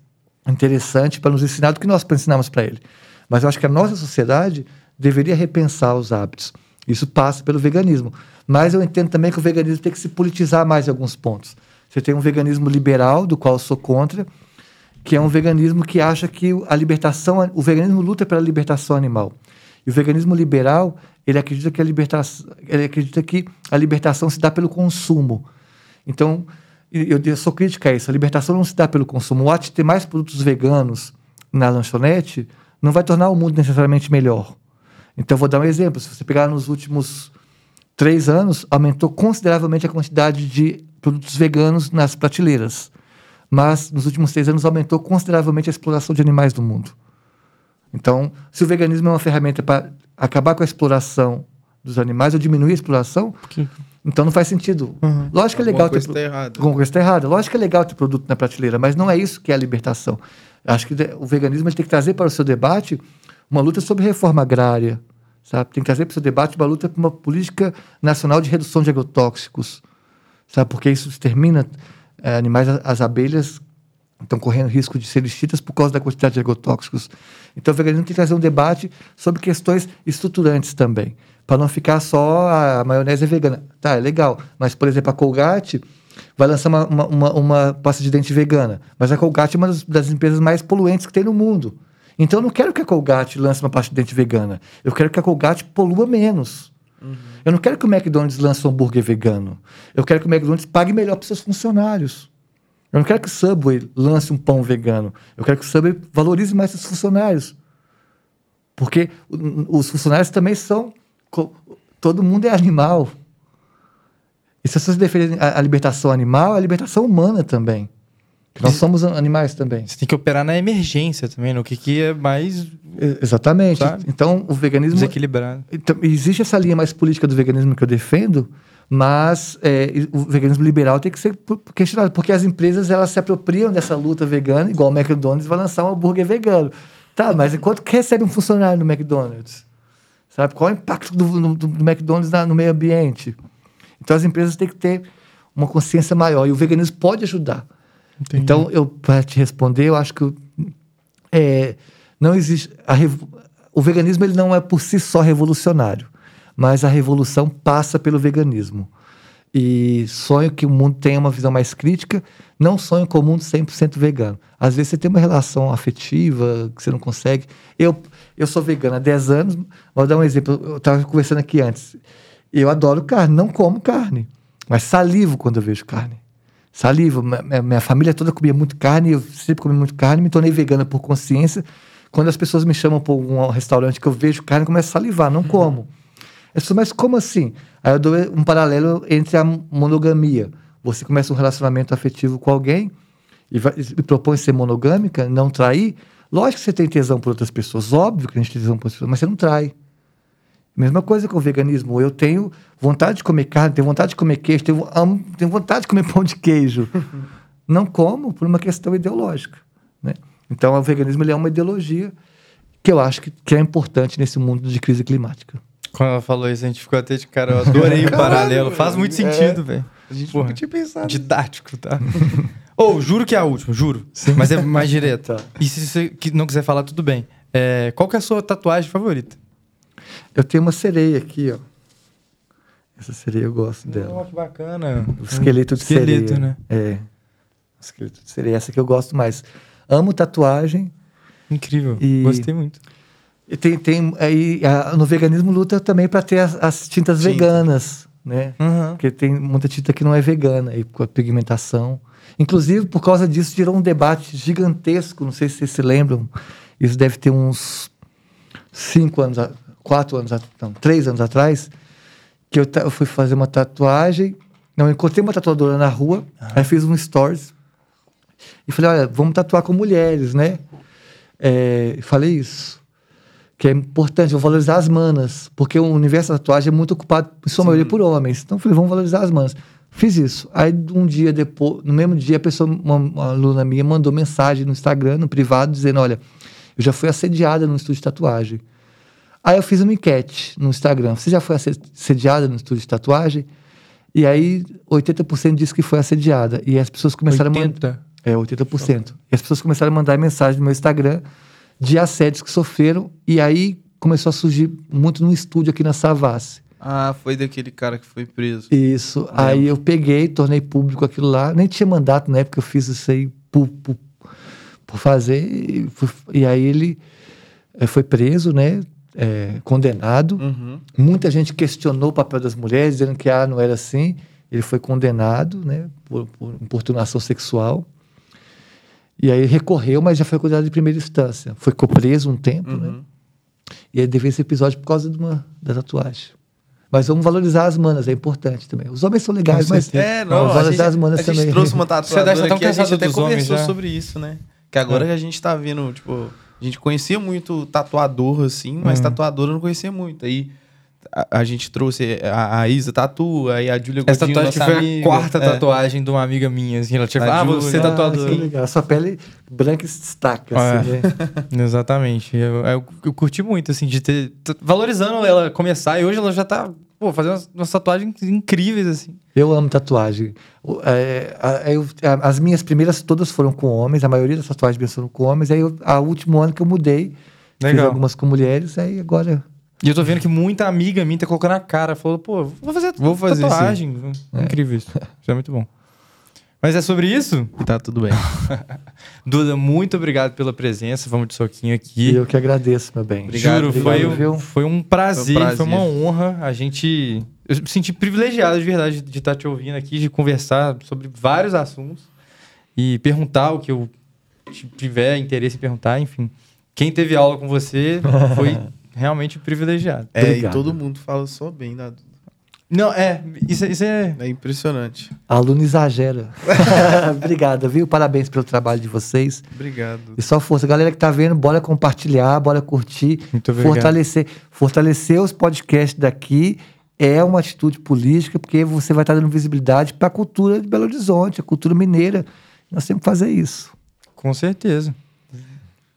interessante para nos ensinar do que nós ensinamos para ele. Mas eu acho que a nossa sociedade deveria repensar os hábitos. Isso passa pelo veganismo. Mas eu entendo também que o veganismo tem que se politizar mais em alguns pontos. Você tem um veganismo liberal, do qual eu sou contra, que é um veganismo que acha que a libertação, o veganismo luta pela libertação animal. E o veganismo liberal, ele acredita que a libertação, ele acredita que a libertação se dá pelo consumo. Então, eu, eu sou crítica a isso. A libertação não se dá pelo consumo. O ato de ter mais produtos veganos na lanchonete não vai tornar o mundo necessariamente melhor. Então, vou dar um exemplo. Se você pegar nos últimos três anos, aumentou consideravelmente a quantidade de produtos veganos nas prateleiras. Mas, nos últimos três anos, aumentou consideravelmente a exploração de animais do mundo. Então, se o veganismo é uma ferramenta para acabar com a exploração dos animais ou diminuir a exploração, então não faz sentido. Lógico que é legal coisa ter tá errada. Alguma coisa está errada. Lógico que é legal ter produto na prateleira, mas não é isso que é a libertação. Acho que o veganismo tem que trazer para o seu debate uma luta sobre reforma agrária, sabe? Tem que trazer para o seu debate uma luta por uma política nacional de redução de agrotóxicos, sabe? Porque isso extermina eh, animais, as abelhas estão correndo risco de serem extintas por causa da quantidade de agrotóxicos. Então o veganismo tem que trazer um debate sobre questões estruturantes também, para não ficar só a maionese é vegana. Tá, é legal, mas por exemplo a Colgate vai lançar uma, uma, uma, uma pasta de dente vegana, mas a Colgate é uma das, das empresas mais poluentes que tem no mundo. Então eu não quero que a Colgate lance uma pasta de dente vegana, eu quero que a Colgate polua menos. Eu não quero que o McDonald's lance um hambúrguer vegano. Eu quero que o McDonald's pague melhor para seus funcionários. Eu não quero que o Subway lance um pão vegano. Eu quero que o Subway valorize mais seus funcionários. Porque os funcionários também são. Todo mundo é animal. E se vocês defendem a, a libertação animal, é a libertação humana também. Nós somos animais também. Você tem que operar na emergência também, no que, que é mais Exatamente. Sabe? Então, o veganismo. desequilibrado. Então, existe essa linha mais política do veganismo que eu defendo, mas é, o veganismo liberal tem que ser questionado, porque as empresas elas se apropriam dessa luta vegana, igual o McDonald's vai lançar um hambúrguer vegano. Tá, mas quanto que recebe um funcionário no McDonald's? Sabe? Qual é o impacto do, do- do McDonald's na- no meio ambiente? Então as empresas têm que ter uma consciência maior e o veganismo pode ajudar. Então, eu para te responder, eu acho que é, não existe a o veganismo ele não é por si só revolucionário, mas a revolução passa pelo veganismo. E sonho que o mundo tenha uma visão mais crítica. Não sonho com o mundo 100% vegano. Às vezes você tem uma relação afetiva que você não consegue. Eu, eu sou vegano há 10 anos. Vou dar um exemplo. Eu estava conversando aqui antes. Eu adoro carne, não como carne. Mas salivo quando eu vejo carne. Salivo. Minha, minha família toda comia muito carne. Eu sempre comi muito carne. Me tornei vegana por consciência. Quando as pessoas me chamam para um restaurante que eu vejo carne, eu começo a salivar. Não como. Eu sou, mas como assim? Aí eu dou um paralelo entre a monogamia. Você começa um relacionamento afetivo com alguém e, vai, e propõe ser monogâmica, não trair. Lógico que você tem tesão por outras pessoas, óbvio que a gente tem tesão por outras pessoas, mas você não trai. Mesma coisa com o veganismo. Eu tenho vontade de comer carne, tenho vontade de comer queijo, tenho, amo, tenho vontade de comer pão de queijo. não como por uma questão ideológica. Né? Então, o veganismo é uma ideologia que eu acho que, que é importante nesse mundo de crise climática. Quando ela falou isso, a gente ficou até de cara. Eu adorei o paralelo. Faz muito sentido, é. velho. A gente Porra, nunca tinha pensado. Didático, tá? Ou, oh, juro que é a última, juro. Sim. Mas é mais direta. Tá. E se você não quiser falar, tudo bem. É, qual que é a sua tatuagem favorita? Eu tenho uma sereia aqui, ó. Essa sereia eu gosto dela. Oh, que bacana. O esqueleto de esqueleto, sereia. né? É. O esqueleto de sereia. Essa que eu gosto mais. Amo tatuagem. Incrível. E... Gostei muito. E tem, tem aí no veganismo luta também para ter as, as tintas Tinta. veganas, né? Uhum. Porque tem muita tinta que não é vegana aí com a pigmentação. Inclusive por causa disso gerou um debate gigantesco. Não sei se vocês se lembram. Isso deve ter uns cinco anos, quatro anos, não, três anos atrás, que eu, eu fui fazer uma tatuagem. Não, encontrei uma tatuadora na rua, uhum. aí fiz um stories e falei, olha, vamos tatuar com mulheres, né? É, falei isso que é importante, vou valorizar as manas, porque o universo da tatuagem é muito ocupado, em sua Sim. maioria, por homens. Então, falei, vamos valorizar as manas. Fiz isso. Aí, um dia depois, no mesmo dia, a pessoa, uma, uma aluna minha, mandou mensagem no Instagram, no privado, dizendo: Olha, eu já fui assediada no estúdio de tatuagem. Aí eu fiz uma enquete no Instagram: Você já foi assediada no estúdio de tatuagem? E aí, 80% disse que foi assediada. E as pessoas começaram 80? a mandar. É, 80%. E as pessoas começaram a mandar mensagem no meu Instagram de assédios que sofreram. E aí começou a surgir muito no estúdio aqui na Savassi. Ah, foi daquele cara que foi preso. Isso. Aí eu peguei, tornei público aquilo lá. Nem tinha mandato na época, eu fiz isso aí por, por, por fazer. E, e, aí ele eh, foi preso, né? É, condenado. Uhum. Muita gente questionou o papel das mulheres, dizendo que ah, não era assim. Ele foi condenado, né? Por, por importunação sexual. E aí recorreu, mas já foi condenado de primeira instância. Foi preso um tempo, né? uhum. né? E aí teve esse episódio por causa de uma, da tatuagem. Mas vamos valorizar as manas, é importante também. Os homens são legais, mas é, não, vamos valorizar gente, as manas a também. A gente trouxe uma tatuagem aqui, a gente até conversou sobre isso, né? Que agora é. que a gente tá vendo, tipo... A gente conhecia muito tatuador, assim, mas uhum. tatuador eu não conhecia muito. Aí a, a, gente trouxe a, a Isa Tatu, aí a Júlia Essa tatuagem foi amiga. a quarta é. tatuagem de uma amiga minha. Assim, ela tinha ah, você é tatuador. A sua pele branca se destaca, é. assim, né? Exatamente. Eu, eu, eu, curti muito, assim, de ter... Valorizando ela começar. E hoje ela já tá, pô, fazendo umas, umas tatuagens incríveis, assim. Eu amo tatuagem. É, eu, as minhas primeiras todas foram com homens. A maioria das tatuagens minhas foram com homens. Aí, o último ano que eu mudei, Legal. fiz algumas com mulheres. Aí agora e eu tô vendo que muita amiga minha tá colocando a cara. Falou, pô, vou fazer, vou fazer tatuagem. É. Incrível isso. Isso é muito bom. Mas é sobre isso? Tá tudo bem. Duda, muito obrigado pela presença. Vamos de soquinho aqui. Eu que agradeço, meu bem. Obrigado, Juro, obrigado, foi, um, foi, um prazer, foi um prazer, foi uma honra. A gente. Eu me senti privilegiado de verdade de estar te ouvindo aqui, de conversar sobre vários assuntos e perguntar o que eu tiver interesse em perguntar, enfim. Quem teve aula com você foi realmente privilegiado. É, Obrigado. e todo mundo fala só bem da Duda. Não, é, isso, isso é... É impressionante. Aluno exagera. Obrigado, viu? Parabéns pelo trabalho de vocês. Obrigado. E só força. Galera que tá vendo, bora compartilhar, bora curtir. Muito obrigado. Fortalecer, fortalecer os podcasts daqui é uma atitude política, porque você vai estar dando visibilidade para a cultura de Belo Horizonte, a cultura mineira. Nós temos que fazer isso. Com certeza.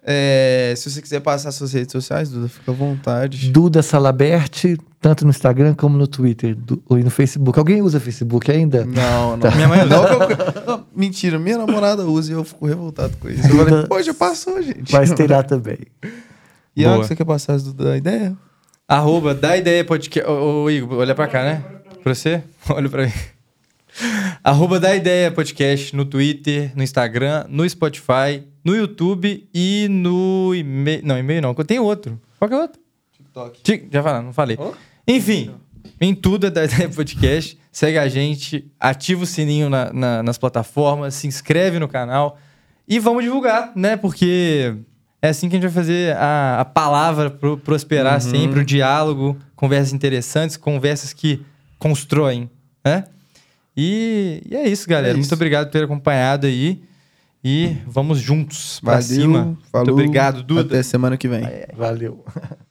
É, se você quiser passar suas redes sociais, Duda, fica à vontade. Duda Salaberti, tanto no Instagram como no Twitter do, ou no Facebook. Alguém usa Facebook ainda? Não, não. Tá. Minha mãe não. não. Mentira, minha namorada usa e eu fico revoltado com isso. Eu falei, pô, já passou, gente. Mas terá também. E Boa. você quer passar as da ideia? Arroba, dá ideia podcast. Ô, ô, Igor, olha pra cá, né? Pra você? Olha pra mim. Arroba da Ideia Podcast no Twitter, no Instagram, no Spotify, no YouTube e no e-mail. Não, e-mail não. Tem outro. Qual que é outro? TikTok. Tic- Já falei, não falei. Oh. Enfim, em tudo é da Ideia Podcast. Segue a gente, ativa o sininho na- na- nas plataformas, se inscreve no canal e vamos divulgar, né? Porque é assim que a gente vai fazer a, a palavra pro, prosperar sempre, o diálogo, conversas interessantes, conversas que constroem, né? E, e é isso, galera. É isso. Muito obrigado por ter acompanhado aí. E vamos juntos pra Valeu, cima. Muito falou. obrigado, Duda. Até semana que vem. Valeu.